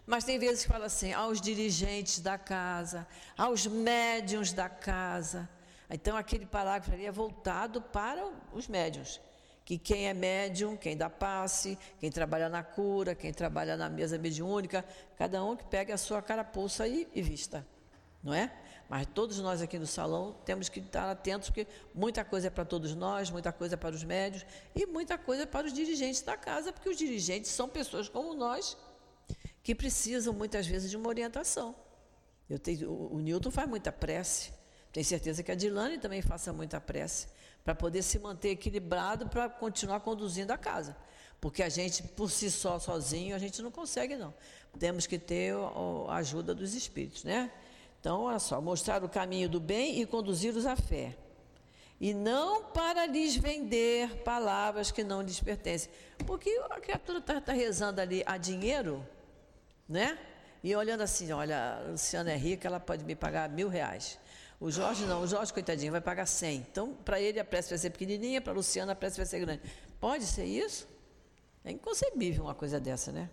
Speaker 1: mas tem vezes que falam assim aos dirigentes da casa, aos médiums da casa. Então aquele parágrafo ali é voltado para os médiums, que quem é médium, quem dá passe, quem trabalha na cura, quem trabalha na mesa mediúnica, cada um que pegue a sua carapuça e, e vista, não é? Mas todos nós aqui no salão temos que estar atentos, porque muita coisa é para todos nós, muita coisa é para os médios e muita coisa é para os dirigentes da casa, porque os dirigentes são pessoas como nós que precisam muitas vezes de uma orientação. Eu tenho, o, o Newton faz muita prece, tenho certeza que a Dilane também faça muita prece, para poder se manter equilibrado para continuar conduzindo a casa. Porque a gente, por si só, sozinho, a gente não consegue, não. Temos que ter a ajuda dos espíritos, né? Então, olha só, mostrar o caminho do bem e conduzi-los à fé. E não para lhes vender palavras que não lhes pertencem. Porque a criatura está tá rezando ali a dinheiro, né? E olhando assim, olha, a Luciana é rica, ela pode me pagar mil reais. O Jorge não, o Jorge, coitadinho, vai pagar cem. Então, para ele a prece vai ser pequenininha, para a Luciana a prece vai ser grande. Pode ser isso? É inconcebível uma coisa dessa, né?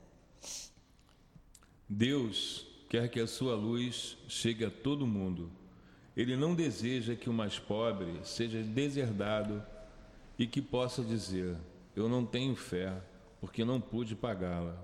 Speaker 2: Deus quer que a sua luz chegue a todo mundo. Ele não deseja que o mais pobre seja deserdado e que possa dizer: Eu não tenho fé, porque não pude pagá-la.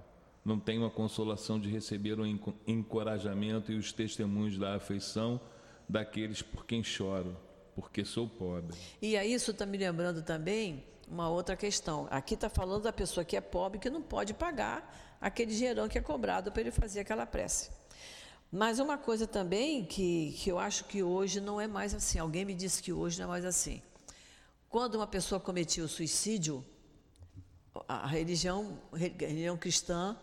Speaker 2: Não tenho a consolação de receber o encorajamento e os testemunhos da afeição daqueles por quem choro, porque sou pobre.
Speaker 1: E aí isso está me lembrando também uma outra questão. Aqui está falando da pessoa que é pobre que não pode pagar aquele dinheirão que é cobrado para ele fazer aquela prece. Mas uma coisa também que, que eu acho que hoje não é mais assim. Alguém me disse que hoje não é mais assim. Quando uma pessoa cometia o suicídio, a religião, a religião cristã,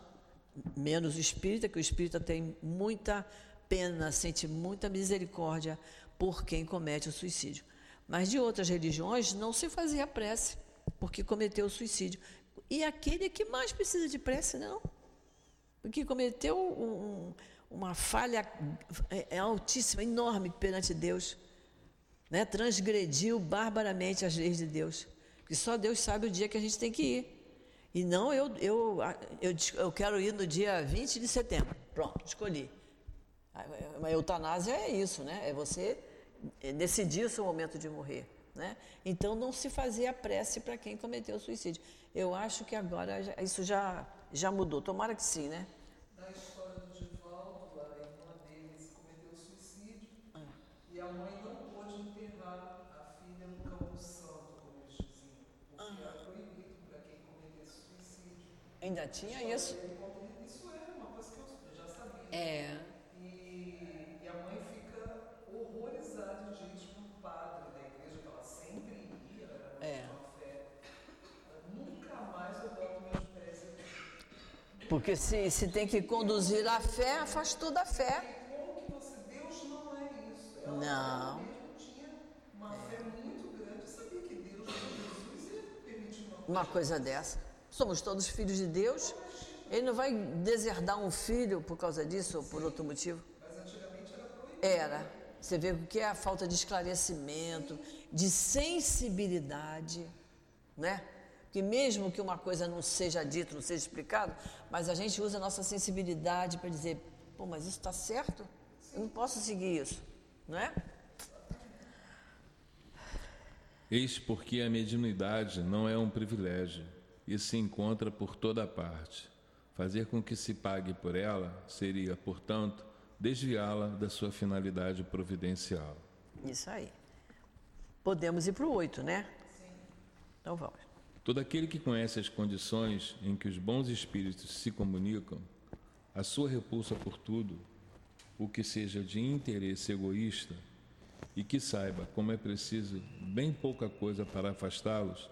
Speaker 1: menos espírita, que o espírita tem muita pena, sente muita misericórdia por quem comete o suicídio. Mas de outras religiões não se fazia prece porque cometeu o suicídio. E aquele que mais precisa de prece, não? Porque cometeu um, uma falha é, é altíssima, enorme perante Deus. Né? Transgrediu barbaramente as leis de Deus. Porque só Deus sabe o dia que a gente tem que ir. E não, eu, eu, eu, eu quero ir no dia 20 de setembro. Pronto, escolhi. A eutanásia é isso, né? É você decidir o seu momento de morrer. Né? Então, não se fazia prece para quem cometeu suicídio. Eu acho que agora isso já, já mudou. Tomara que sim, né?
Speaker 3: a mãe não pôde enterrar a filha no campo santo, como eles diziam, porque era proibido para quem cometesse suicídio.
Speaker 1: Ainda tinha isso?
Speaker 3: Isso era uma coisa que eu já sabia.
Speaker 1: É.
Speaker 3: E, e a mãe fica horrorizada de diz para o padre da igreja, que ela sempre ia, ela era
Speaker 1: É.
Speaker 3: uma fé. Nunca mais eu boto meus pés aqui.
Speaker 1: Porque se, se tem que conduzir a fé, afastou da fé.
Speaker 3: Como que você, Deus não é isso. Ela
Speaker 1: Não.
Speaker 3: tinha uma fé muito grande, sabia que Deus, Jesus, Uma
Speaker 1: coisa dessa. Somos todos filhos de Deus. Ele não vai deserdar um filho por causa disso ou por outro motivo.
Speaker 3: Mas antigamente era proibido.
Speaker 1: Era. Você vê o que é a falta de esclarecimento, de sensibilidade, né? Que mesmo que uma coisa não seja dita, não seja explicado, mas a gente usa a nossa sensibilidade para dizer, pô, mas isso está certo? Eu não posso seguir isso, não é?
Speaker 2: Eis porque a mediunidade não é um privilégio e se encontra por toda parte. Fazer com que se pague por ela seria, portanto, desviá-la da sua finalidade providencial.
Speaker 1: Isso aí. Podemos ir para o oito, né? Então vamos.
Speaker 2: Todo aquele que conhece as condições em que os bons espíritos se comunicam, a sua repulsa por tudo, o que seja de interesse egoísta, e que saiba como é preciso bem pouca coisa para afastá-los,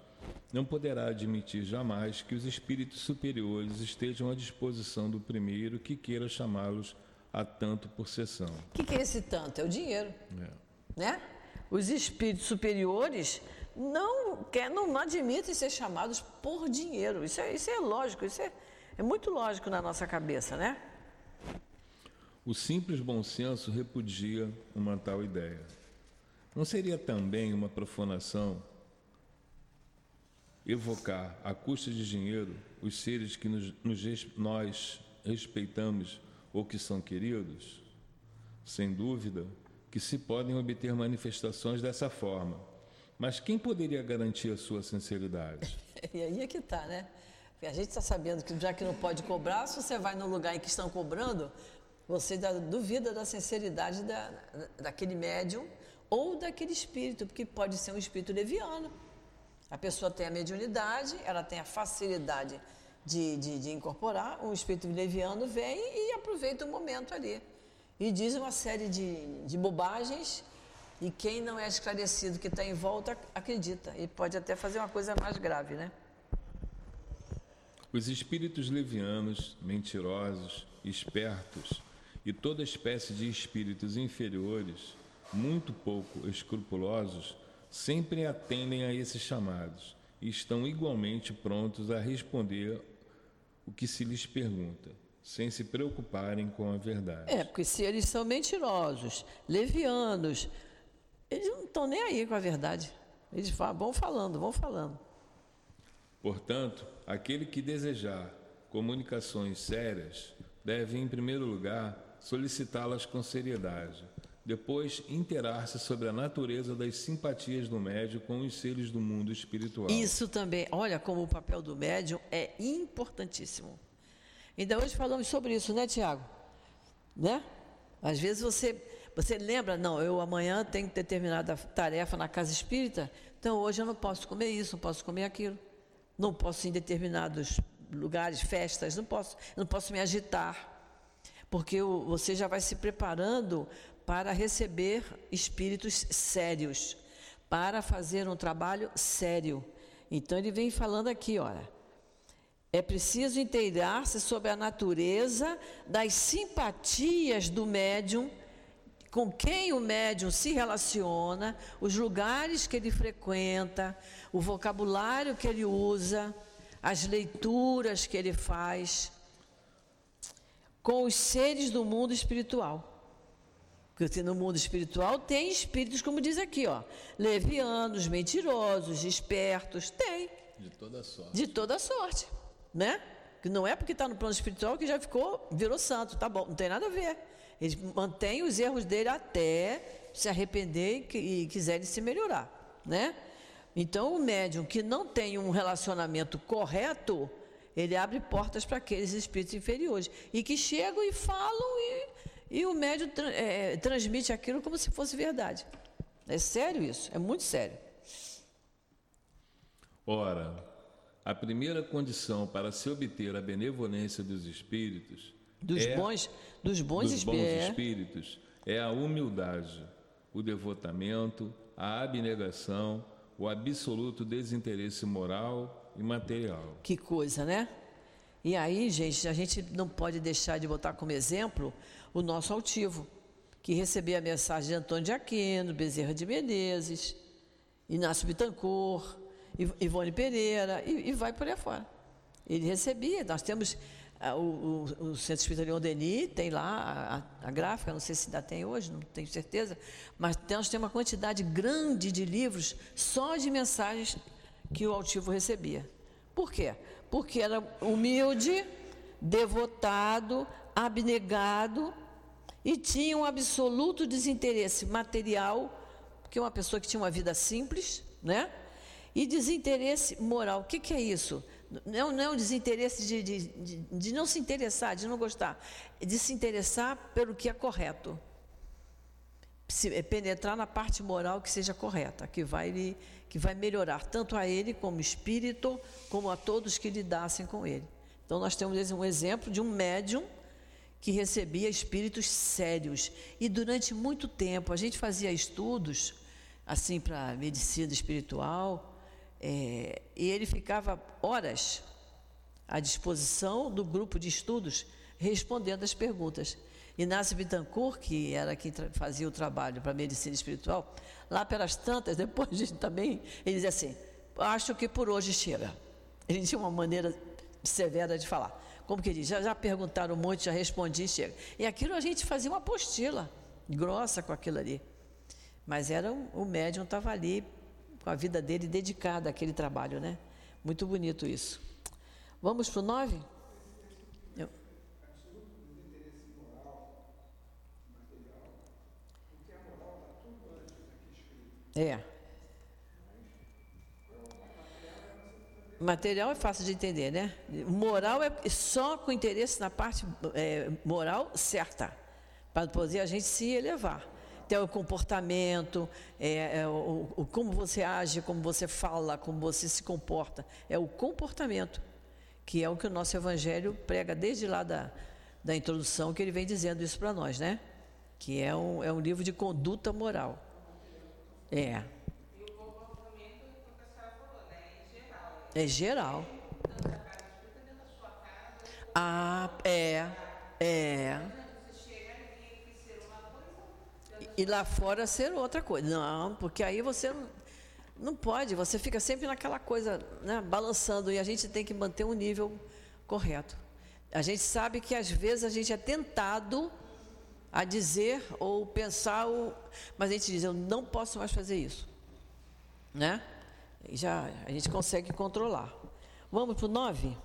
Speaker 2: não poderá admitir jamais que os espíritos superiores estejam à disposição do primeiro que queira chamá-los a tanto por sessão.
Speaker 1: O que, que é esse tanto? É o dinheiro.
Speaker 2: É.
Speaker 1: né? Os espíritos superiores não, quer, não, admitem ser chamados por dinheiro. Isso é, isso é lógico, isso é, é muito lógico na nossa cabeça, né?
Speaker 2: O simples bom senso repudia uma tal ideia. Não seria também uma profanação evocar, à custa de dinheiro, os seres que nos, nos, nós respeitamos ou que são queridos? Sem dúvida que se podem obter manifestações dessa forma. Mas quem poderia garantir a sua sinceridade?
Speaker 1: e aí é que está, né? A gente está sabendo que já que não pode cobrar, se você vai no lugar em que estão cobrando, você duvida da sinceridade da, daquele médium ou daquele espírito, porque pode ser um espírito leviano. A pessoa tem a mediunidade, ela tem a facilidade de, de, de incorporar, um espírito leviano vem e aproveita o momento ali. E diz uma série de, de bobagens, e quem não é esclarecido que está em volta acredita, e pode até fazer uma coisa mais grave, né?
Speaker 2: Os espíritos levianos, mentirosos, espertos e toda espécie de espíritos inferiores, muito pouco escrupulosos, sempre atendem a esses chamados e estão igualmente prontos a responder o que se lhes pergunta, sem se preocuparem com a verdade.
Speaker 1: É, porque se eles são mentirosos, levianos, estão nem aí com a verdade. Eles vão falando, vão falando.
Speaker 2: Portanto, aquele que desejar comunicações sérias deve, em primeiro lugar, solicitá-las com seriedade. Depois, interar-se sobre a natureza das simpatias do médium com os seres do mundo espiritual.
Speaker 1: Isso também, olha como o papel do médium é importantíssimo. Ainda hoje falamos sobre isso, né, Tiago? Né? Às vezes você, você lembra, não, eu amanhã tenho determinada tarefa na casa espírita, então hoje eu não posso comer isso, não posso comer aquilo não posso ir em determinados lugares, festas, não posso, não posso me agitar, porque você já vai se preparando para receber espíritos sérios, para fazer um trabalho sério. Então ele vem falando aqui, olha, é preciso inteirar-se sobre a natureza das simpatias do médium, com quem o médium se relaciona, os lugares que ele frequenta, o vocabulário que ele usa, as leituras que ele faz com os seres do mundo espiritual. Porque no mundo espiritual tem espíritos, como diz aqui, ó, levianos, mentirosos, espertos, tem.
Speaker 2: De toda sorte.
Speaker 1: De toda sorte, né? Que não é porque está no plano espiritual que já ficou, virou santo, tá bom, não tem nada a ver. Ele mantém os erros dele até se arrepender e, quiserem se melhorar, né? Então, o médium que não tem um relacionamento correto, ele abre portas para aqueles espíritos inferiores e que chegam e falam e, e o médium é, transmite aquilo como se fosse verdade. É sério isso, é muito sério.
Speaker 2: Ora, a primeira condição para se obter a benevolência dos espíritos
Speaker 1: dos
Speaker 2: é,
Speaker 1: bons dos bons,
Speaker 2: dos bons espíritos é a humildade, o devotamento, a abnegação, o absoluto desinteresse moral e material.
Speaker 1: Que coisa, né? E aí, gente, a gente não pode deixar de botar como exemplo o nosso altivo, que recebia a mensagem de Antônio de Aquino, Bezerra de Menezes, Inácio Bittencourt, Ivone Pereira, e, e vai por aí fora. Ele recebia, nós temos o, o, o, Centro Espírita Leon Denis tem lá a, a, gráfica, não sei se ainda tem hoje, não tenho certeza, mas nós temos uma quantidade grande de livros só de mensagens que o altivo recebia. Por quê? Porque era humilde, devotado, abnegado e tinha um absoluto desinteresse material, porque uma pessoa que tinha uma vida simples, né? E desinteresse moral. O que, que é isso? Não, não é um desinteresse de, de, de, de, não se interessar, de não gostar, é de se interessar pelo que é correto. Se, é penetrar na parte moral que seja correta, que vai, que vai melhorar tanto a ele como espírito, como a todos que lidassem com ele. Então nós temos um exemplo de um médium que recebia espíritos sérios. E durante muito tempo a gente fazia estudos assim para medicina espiritual é, e ele ficava horas à disposição do grupo de estudos respondendo as perguntas. Inácio Bittencourt, que era quem fazia o trabalho para a medicina espiritual, lá pelas tantas, depois de também, ele dizia assim: acho que por hoje chega. Ele tinha uma maneira severa de falar. como que diz, já, já perguntaram um monte, já respondi, chega. E aquilo a gente fazia uma apostila grossa com aquilo ali. Mas era o médium estava ali com a vida dele dedicada àquele trabalho, né? Muito bonito isso. Vamos para o 9? Eu... É. Material é fácil de entender, né? Moral é só com interesse na parte é, moral certa, para poder a gente se elevar. Então, o comportamento, é, é o, o, como você age, como você fala, como você se comporta. É o comportamento, que é o que o nosso Evangelho prega desde lá da, da introdução, que ele vem dizendo isso para nós, né? Que é um, é um livro de conduta moral. É.
Speaker 3: E o comportamento? Em geral.
Speaker 1: É geral. Ah, é. É.
Speaker 3: você chega e tem que ser uma coisa.
Speaker 1: E lá fora ser outra coisa. Não, porque aí você não, pode, você fica sempre naquela coisa, né, balançando, e a gente tem que manter um nível correto. A gente sabe que às vezes a gente é tentado a dizer ou pensar, o, mas a gente diz, eu não posso mais fazer isso. Né? E já a gente consegue controlar. Vamos para o 9?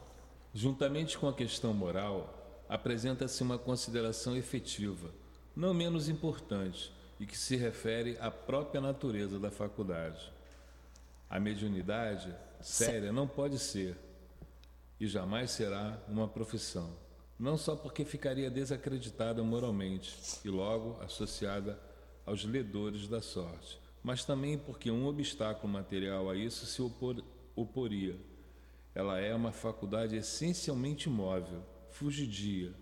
Speaker 2: Juntamente com a questão moral, apresenta-se uma consideração efetiva, não menos importante, e que se refere à própria natureza da faculdade. A mediunidade séria não pode ser e jamais será uma profissão, não só porque ficaria desacreditada moralmente e logo associada aos ledores da sorte, mas também porque um obstáculo material a isso se opor, oporia. Ela é uma faculdade essencialmente móvel, fugidia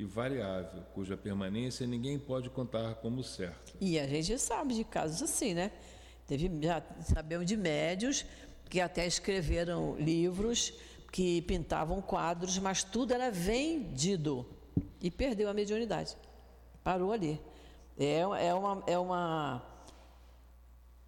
Speaker 2: e variável, cuja permanência ninguém pode contar como certa.
Speaker 1: E a gente sabe de casos assim, né? Teve, já sabemos de médios que até escreveram livros que pintavam quadros, mas tudo era vendido e perdeu a mediunidade. Parou ali. É, é uma. É uma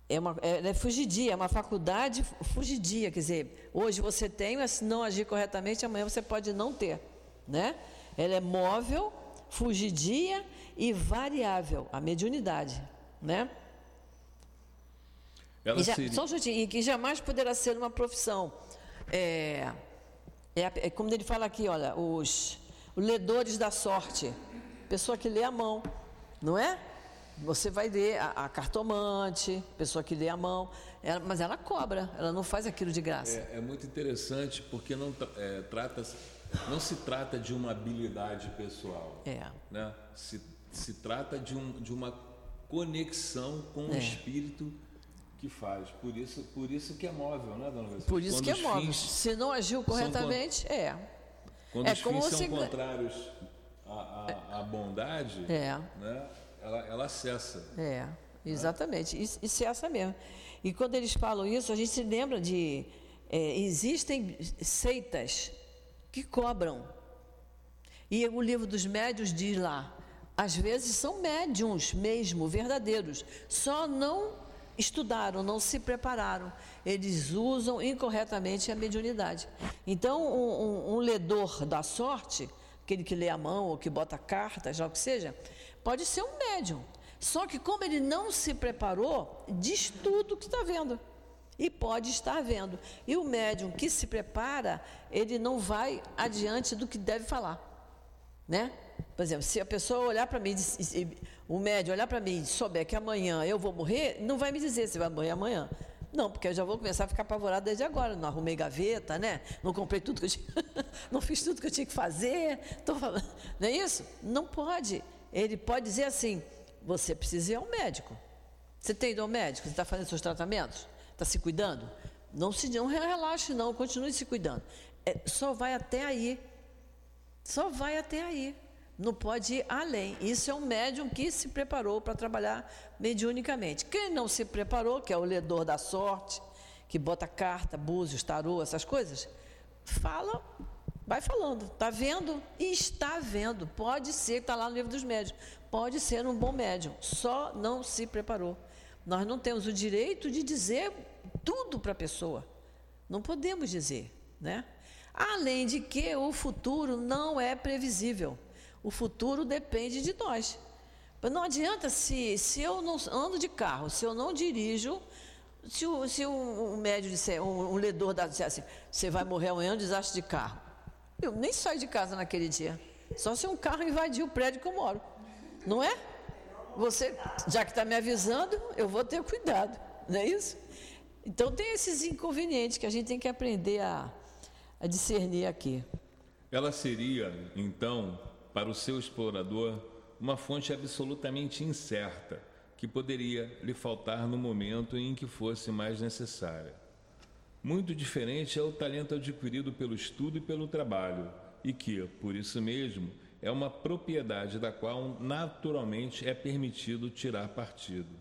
Speaker 1: é uma é, é fugidia, é uma faculdade fugidia, quer dizer, hoje você tem, mas se não agir corretamente, amanhã você pode não ter, né? Ela é móvel, fugidia e variável, a mediunidade, né?
Speaker 2: Ela
Speaker 1: E, já, só um minutinho, e que jamais poderá ser uma profissão. É, é, é como ele fala aqui, olha, os, ledores da sorte, pessoa que lê a mão, não é? Você vai ler a, a cartomante, pessoa que lê a mão, ela- mas ela cobra, ela não faz aquilo de graça.
Speaker 2: É, é muito interessante porque não, tra- é, trata, não se trata de uma habilidade pessoal.
Speaker 1: É.
Speaker 2: Né? Se, se trata de, um, de uma conexão com o
Speaker 1: É.
Speaker 2: espírito que faz. Por isso, por isso que é móvel, né, dona Luciana?
Speaker 1: Por isso
Speaker 2: Quando
Speaker 1: que é móvel. Se não agiu corretamente, é.
Speaker 2: Quando
Speaker 1: É
Speaker 2: os
Speaker 1: como
Speaker 2: fins
Speaker 1: você-
Speaker 2: são contrários à, à, à bondade,
Speaker 1: É.
Speaker 2: né, ela, ela cessa.
Speaker 1: É, exatamente. Isso, isso é essa mesmo. E quando eles falam isso, a gente se lembra de. é, existem seitas que cobram. E o livro dos médios diz lá: às vezes são médiums mesmo, verdadeiros, só não estudaram, não se prepararam. Eles usam incorretamente a mediunidade. Então, um, um- um ledor da sorte, aquele que lê a mão ou que bota cartas, já o que seja, pode ser um médium. Só que, como ele não se preparou, diz tudo o que está vendo. E pode estar vendo. E o médium que se prepara, ele não vai adiante do que deve falar né? Por exemplo, se a pessoa olhar para mim, o médium olhar para mim e souber que amanhã eu vou morrer, não vai me dizer se vai morrer amanhã. Não, porque eu já vou começar a ficar apavorada desde agora. Não arrumei gaveta, né? Não comprei tudo que eu tinha, não fiz tudo que eu tinha que fazer. Tô falando, não é isso? Não pode. Ele pode dizer assim: você precisa ir ao médico. Você tem ido ao médico? Você está fazendo seus tratamentos? Está se cuidando? Não se não relaxe, não. Continue se cuidando. É, só vai até aí. Só vai até aí. Não pode ir além. Isso é um médium que se preparou para trabalhar mediunicamente. Quem não se preparou, que é o ledor da sorte, que bota carta, búzios, tarô, essas coisas, fala, vai falando. Está vendo? Está vendo. Pode ser, está lá no livro dos médios. Pode ser um bom médium. Só não se preparou. Nós não temos o direito de dizer tudo para a pessoa. Não podemos dizer, né? Além de que o futuro não é previsível. O futuro depende de nós. Não adianta se, se eu não ando de carro, se eu não dirijo, se, o, se um, um médio disser, um, um ledor disser assim, você vai morrer amanhã, um desastre de carro. Eu nem saio de casa naquele dia. Só se um carro invadir o prédio que eu moro. Não é? Você, já que está me avisando, eu vou ter cuidado. Não é isso? Então tem esses inconvenientes que a gente tem que aprender a, a discernir aqui.
Speaker 2: Ela seria, então, para o seu explorador, uma fonte absolutamente incerta, que poderia lhe faltar no momento em que fosse mais necessária. Muito diferente é o talento adquirido pelo estudo e pelo trabalho, e que, por isso mesmo, é uma propriedade da qual naturalmente é permitido tirar partido.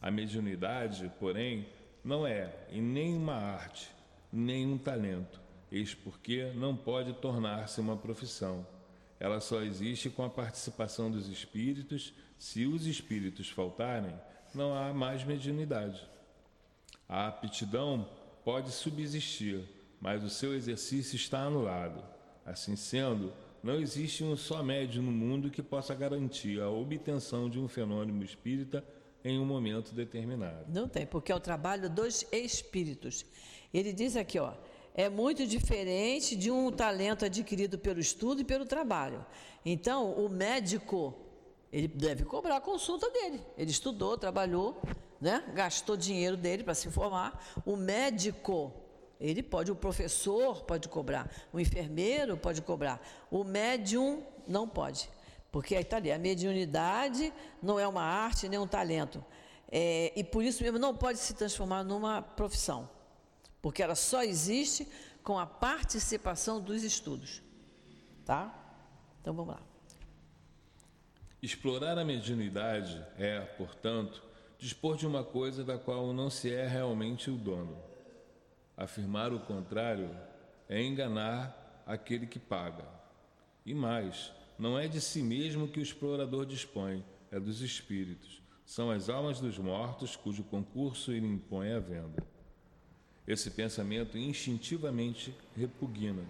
Speaker 2: A mediunidade, porém, não é em nenhuma arte, nem um talento, eis porque não pode tornar-se uma profissão. Ela só existe com a participação dos espíritos. Se os espíritos faltarem, não há mais mediunidade. A aptidão pode subsistir, mas o seu exercício está anulado. Assim sendo, não existe um só médium no mundo que possa garantir a obtenção de um fenômeno espírita em um momento determinado.
Speaker 1: Não tem, porque é o trabalho dos espíritos. Ele diz aqui, ó, é muito diferente de um talento adquirido pelo estudo e pelo trabalho. Então, o médico, ele deve cobrar a consulta dele. Ele estudou, trabalhou, né? gastou dinheiro dele para se formar. O médico, ele pode, o professor pode cobrar, o enfermeiro pode cobrar, o médium não pode. Porque está ali, a mediunidade não é uma arte nem um talento. É, e por isso mesmo não pode se transformar numa profissão porque ela só existe com a participação dos estudos. Tá? Então vamos lá.
Speaker 2: Explorar a mediunidade é, portanto, dispor de uma coisa da qual não se é realmente o dono. Afirmar o contrário é enganar aquele que paga. E mais, não é de si mesmo que o explorador dispõe, é dos espíritos. São as almas dos mortos cujo concurso ele impõe à venda. Esse pensamento instintivamente repugna.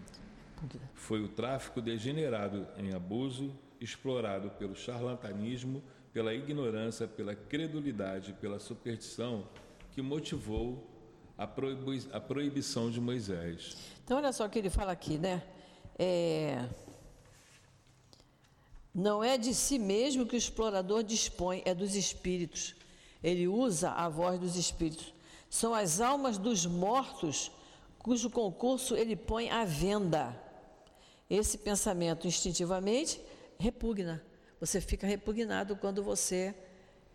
Speaker 2: Foi o tráfico degenerado em abuso, explorado pelo charlatanismo, pela ignorância, pela credulidade, pela superstição, que motivou a, proibi a proibição de Moisés.
Speaker 1: Então, olha só o que ele fala aqui, né? É... Não é de si mesmo que o explorador dispõe, é dos espíritos. Ele usa a voz dos espíritos são as almas dos mortos cujo concurso ele põe à venda. Esse pensamento instintivamente repugna. Você fica repugnado quando você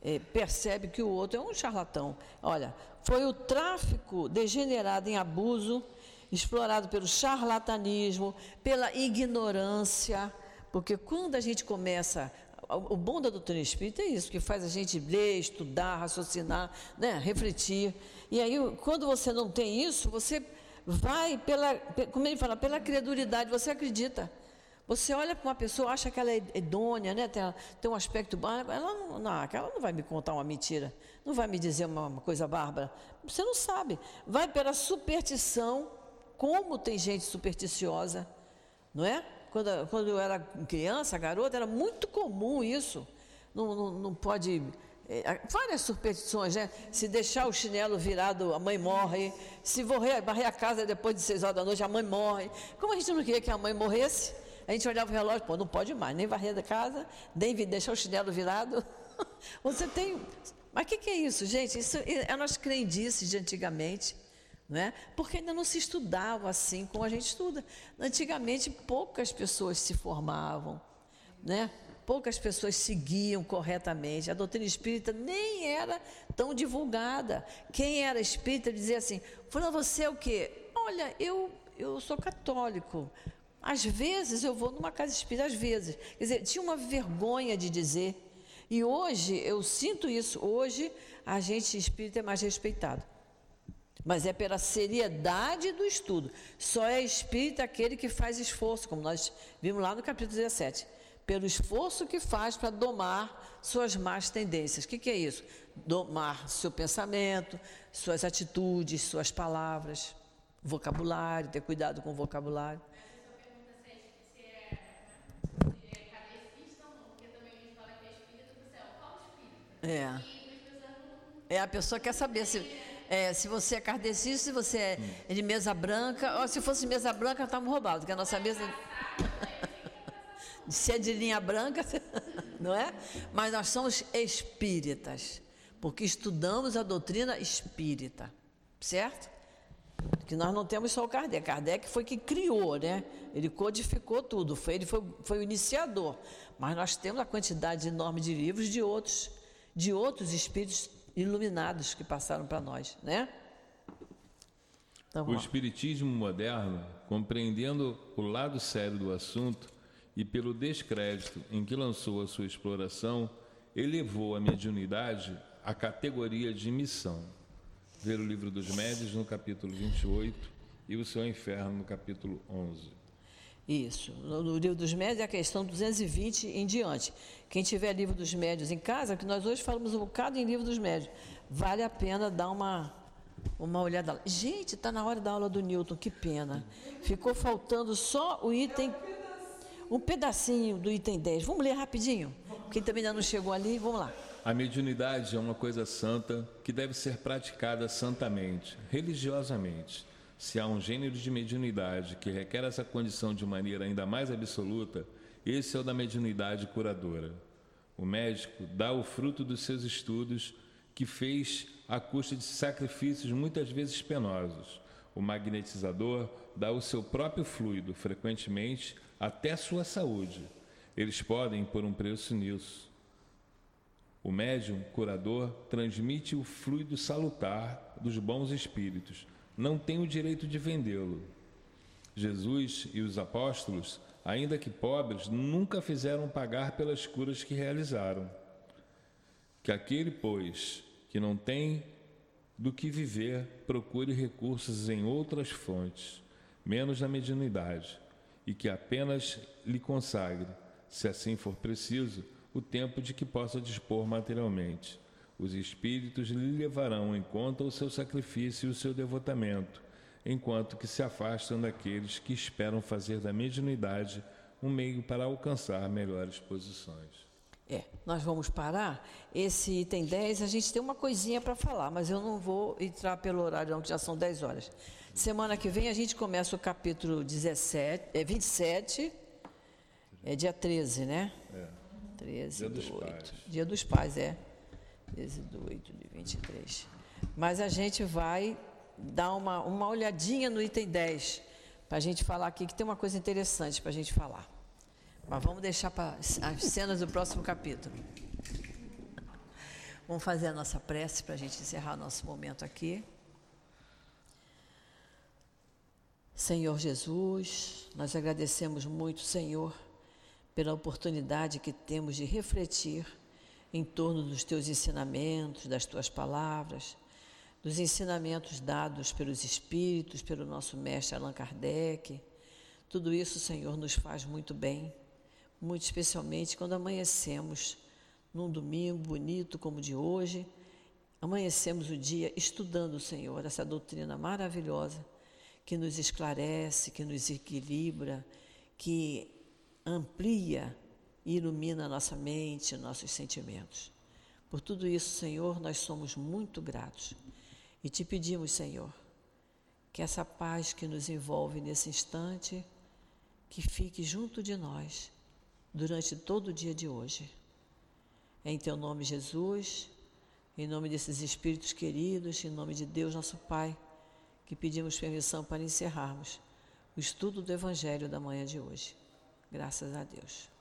Speaker 1: é, percebe que o outro é um charlatão. Olha, foi o tráfico degenerado em abuso, explorado pelo charlatanismo, pela ignorância, porque quando a gente começa o bom da doutrina espírita é isso, que faz a gente ler, estudar, raciocinar, né, refletir. E aí, quando você não tem isso, você vai pela, como ele fala, pela credulidade, você acredita. Você olha para uma pessoa, acha que ela é idônea, né? tem, tem um aspecto bárbaro, ela não, não, ela não vai me contar uma mentira, não vai me dizer uma, uma coisa bárbara. Você não sabe. Vai pela superstição, como tem gente supersticiosa, não é? Quando, quando eu era criança, garota, era muito comum isso. Não, não, não pode. É, várias superstições, né? Se deixar o chinelo virado, a mãe morre. Se varrer, a casa depois de seis horas da noite, a mãe morre. Como a gente não queria que a mãe morresse, a gente olhava o relógio, pô, não pode mais, nem varrer da casa, nem deixar o chinelo virado. Você tem. Mas o que, que, é isso, gente? Isso é as crendices de antigamente. Não é? Porque ainda não se estudava assim como a gente estuda. Antigamente, poucas pessoas se formavam, né? poucas pessoas seguiam corretamente. A doutrina espírita nem era tão divulgada. Quem era espírita dizia assim: Fulano, você é o quê? Olha, eu, eu sou católico. Às vezes eu vou numa casa espírita, às vezes. Quer dizer, tinha uma vergonha de dizer. E hoje eu sinto isso. Hoje a gente espírita é mais respeitado mas é pela seriedade do estudo. Só é espírita aquele que faz esforço, como nós vimos lá no capítulo 17. Pelo esforço que faz para domar suas más tendências. O que, que é isso? Domar seu pensamento, suas atitudes, suas palavras. vocabulário, ter cuidado com o vocabulário. É. É, a pessoa quer saber se, é, se você é kardecista, se você é de mesa branca. Ou se fosse mesa branca, estamos roubados, porque a nossa mesa. se é de linha branca, não é? Mas nós somos espíritas, porque estudamos a doutrina espírita, certo? Que nós não temos só o Kardec. Kardec foi que criou, né? Ele codificou tudo, foi, ele foi, foi o iniciador. Mas nós temos a quantidade enorme de livros de outros, de outros espíritos iluminados que passaram para nós, né?
Speaker 2: Então, o Espiritismo moderno, compreendendo o lado sério do assunto e pelo descrédito em que lançou a sua exploração, elevou a mediunidade à categoria de missão ver o livro dos médios no capítulo 28 e o seu inferno no capítulo 11.
Speaker 1: Isso. No, no, livro dos médios é a questão 220 em diante. Quem tiver livro dos médios em casa, que nós hoje falamos um bocado em livro dos médios, vale a pena dar uma, uma olhada. Gente, está na hora da aula do Newton, que pena. Ficou faltando só o item, um pedacinho do item 10. Vamos ler rapidinho? Quem também ainda não chegou ali, vamos lá.
Speaker 2: A mediunidade é uma coisa santa que deve ser praticada santamente, religiosamente. Se há um gênero de mediunidade que requer essa condição de maneira ainda mais absoluta, esse é o da mediunidade curadora. O médico dá o fruto dos seus estudos que fez à custa de sacrifícios muitas vezes penosos. O magnetizador dá o seu próprio fluido, frequentemente até sua saúde. Eles podem pôr um preço nisso. O médium curador transmite o fluido salutar dos bons espíritos. Não tem o direito de vendê-lo. Jesus e os apóstolos, ainda que pobres, nunca fizeram pagar pelas curas que realizaram. Que aquele, pois, que não tem do que viver, procure recursos em outras fontes, menos na mediunidade, e que apenas lhe consagre, se assim for preciso, o tempo de que possa dispor materialmente. Os espíritos lhe levarão em conta o seu sacrifício e o seu devotamento, enquanto que se afastam daqueles que esperam fazer da mediunidade um meio para alcançar melhores posições.
Speaker 1: É, nós vamos parar. Esse item 10, a gente tem uma coisinha para falar, mas eu não vou entrar pelo horário, não, que já são 10 horas. Semana que vem a gente começa o capítulo 17, é 27, é dia 13, né? É. 13 Dia do dos 8. Pais. Dia dos Pais, é. 13 do 8 de 23. Mas a gente vai dar uma, uma olhadinha no item 10, para a gente falar aqui, que tem uma coisa interessante para a gente falar. Mas vamos deixar para as cenas do próximo capítulo. Vamos fazer a nossa prece para a gente encerrar nosso momento aqui. Senhor Jesus, nós agradecemos muito, Senhor, pela oportunidade que temos de refletir em torno dos teus ensinamentos, das tuas palavras, dos ensinamentos dados pelos Espíritos, pelo nosso mestre Allan Kardec. Tudo isso, Senhor, nos faz muito bem, muito especialmente quando amanhecemos num domingo bonito como o de hoje. Amanhecemos o dia estudando, Senhor, essa doutrina maravilhosa que nos esclarece, que nos equilibra, que amplia e ilumina nossa mente, nossos sentimentos. Por tudo isso, Senhor, nós somos muito gratos e te pedimos, Senhor, que essa paz que nos envolve nesse instante, que fique junto de nós durante todo o dia de hoje. Em teu nome, Jesus, em nome desses espíritos queridos, em nome de Deus, nosso Pai, que pedimos permissão para encerrarmos o estudo do Evangelho da manhã de hoje. Graças a Deus.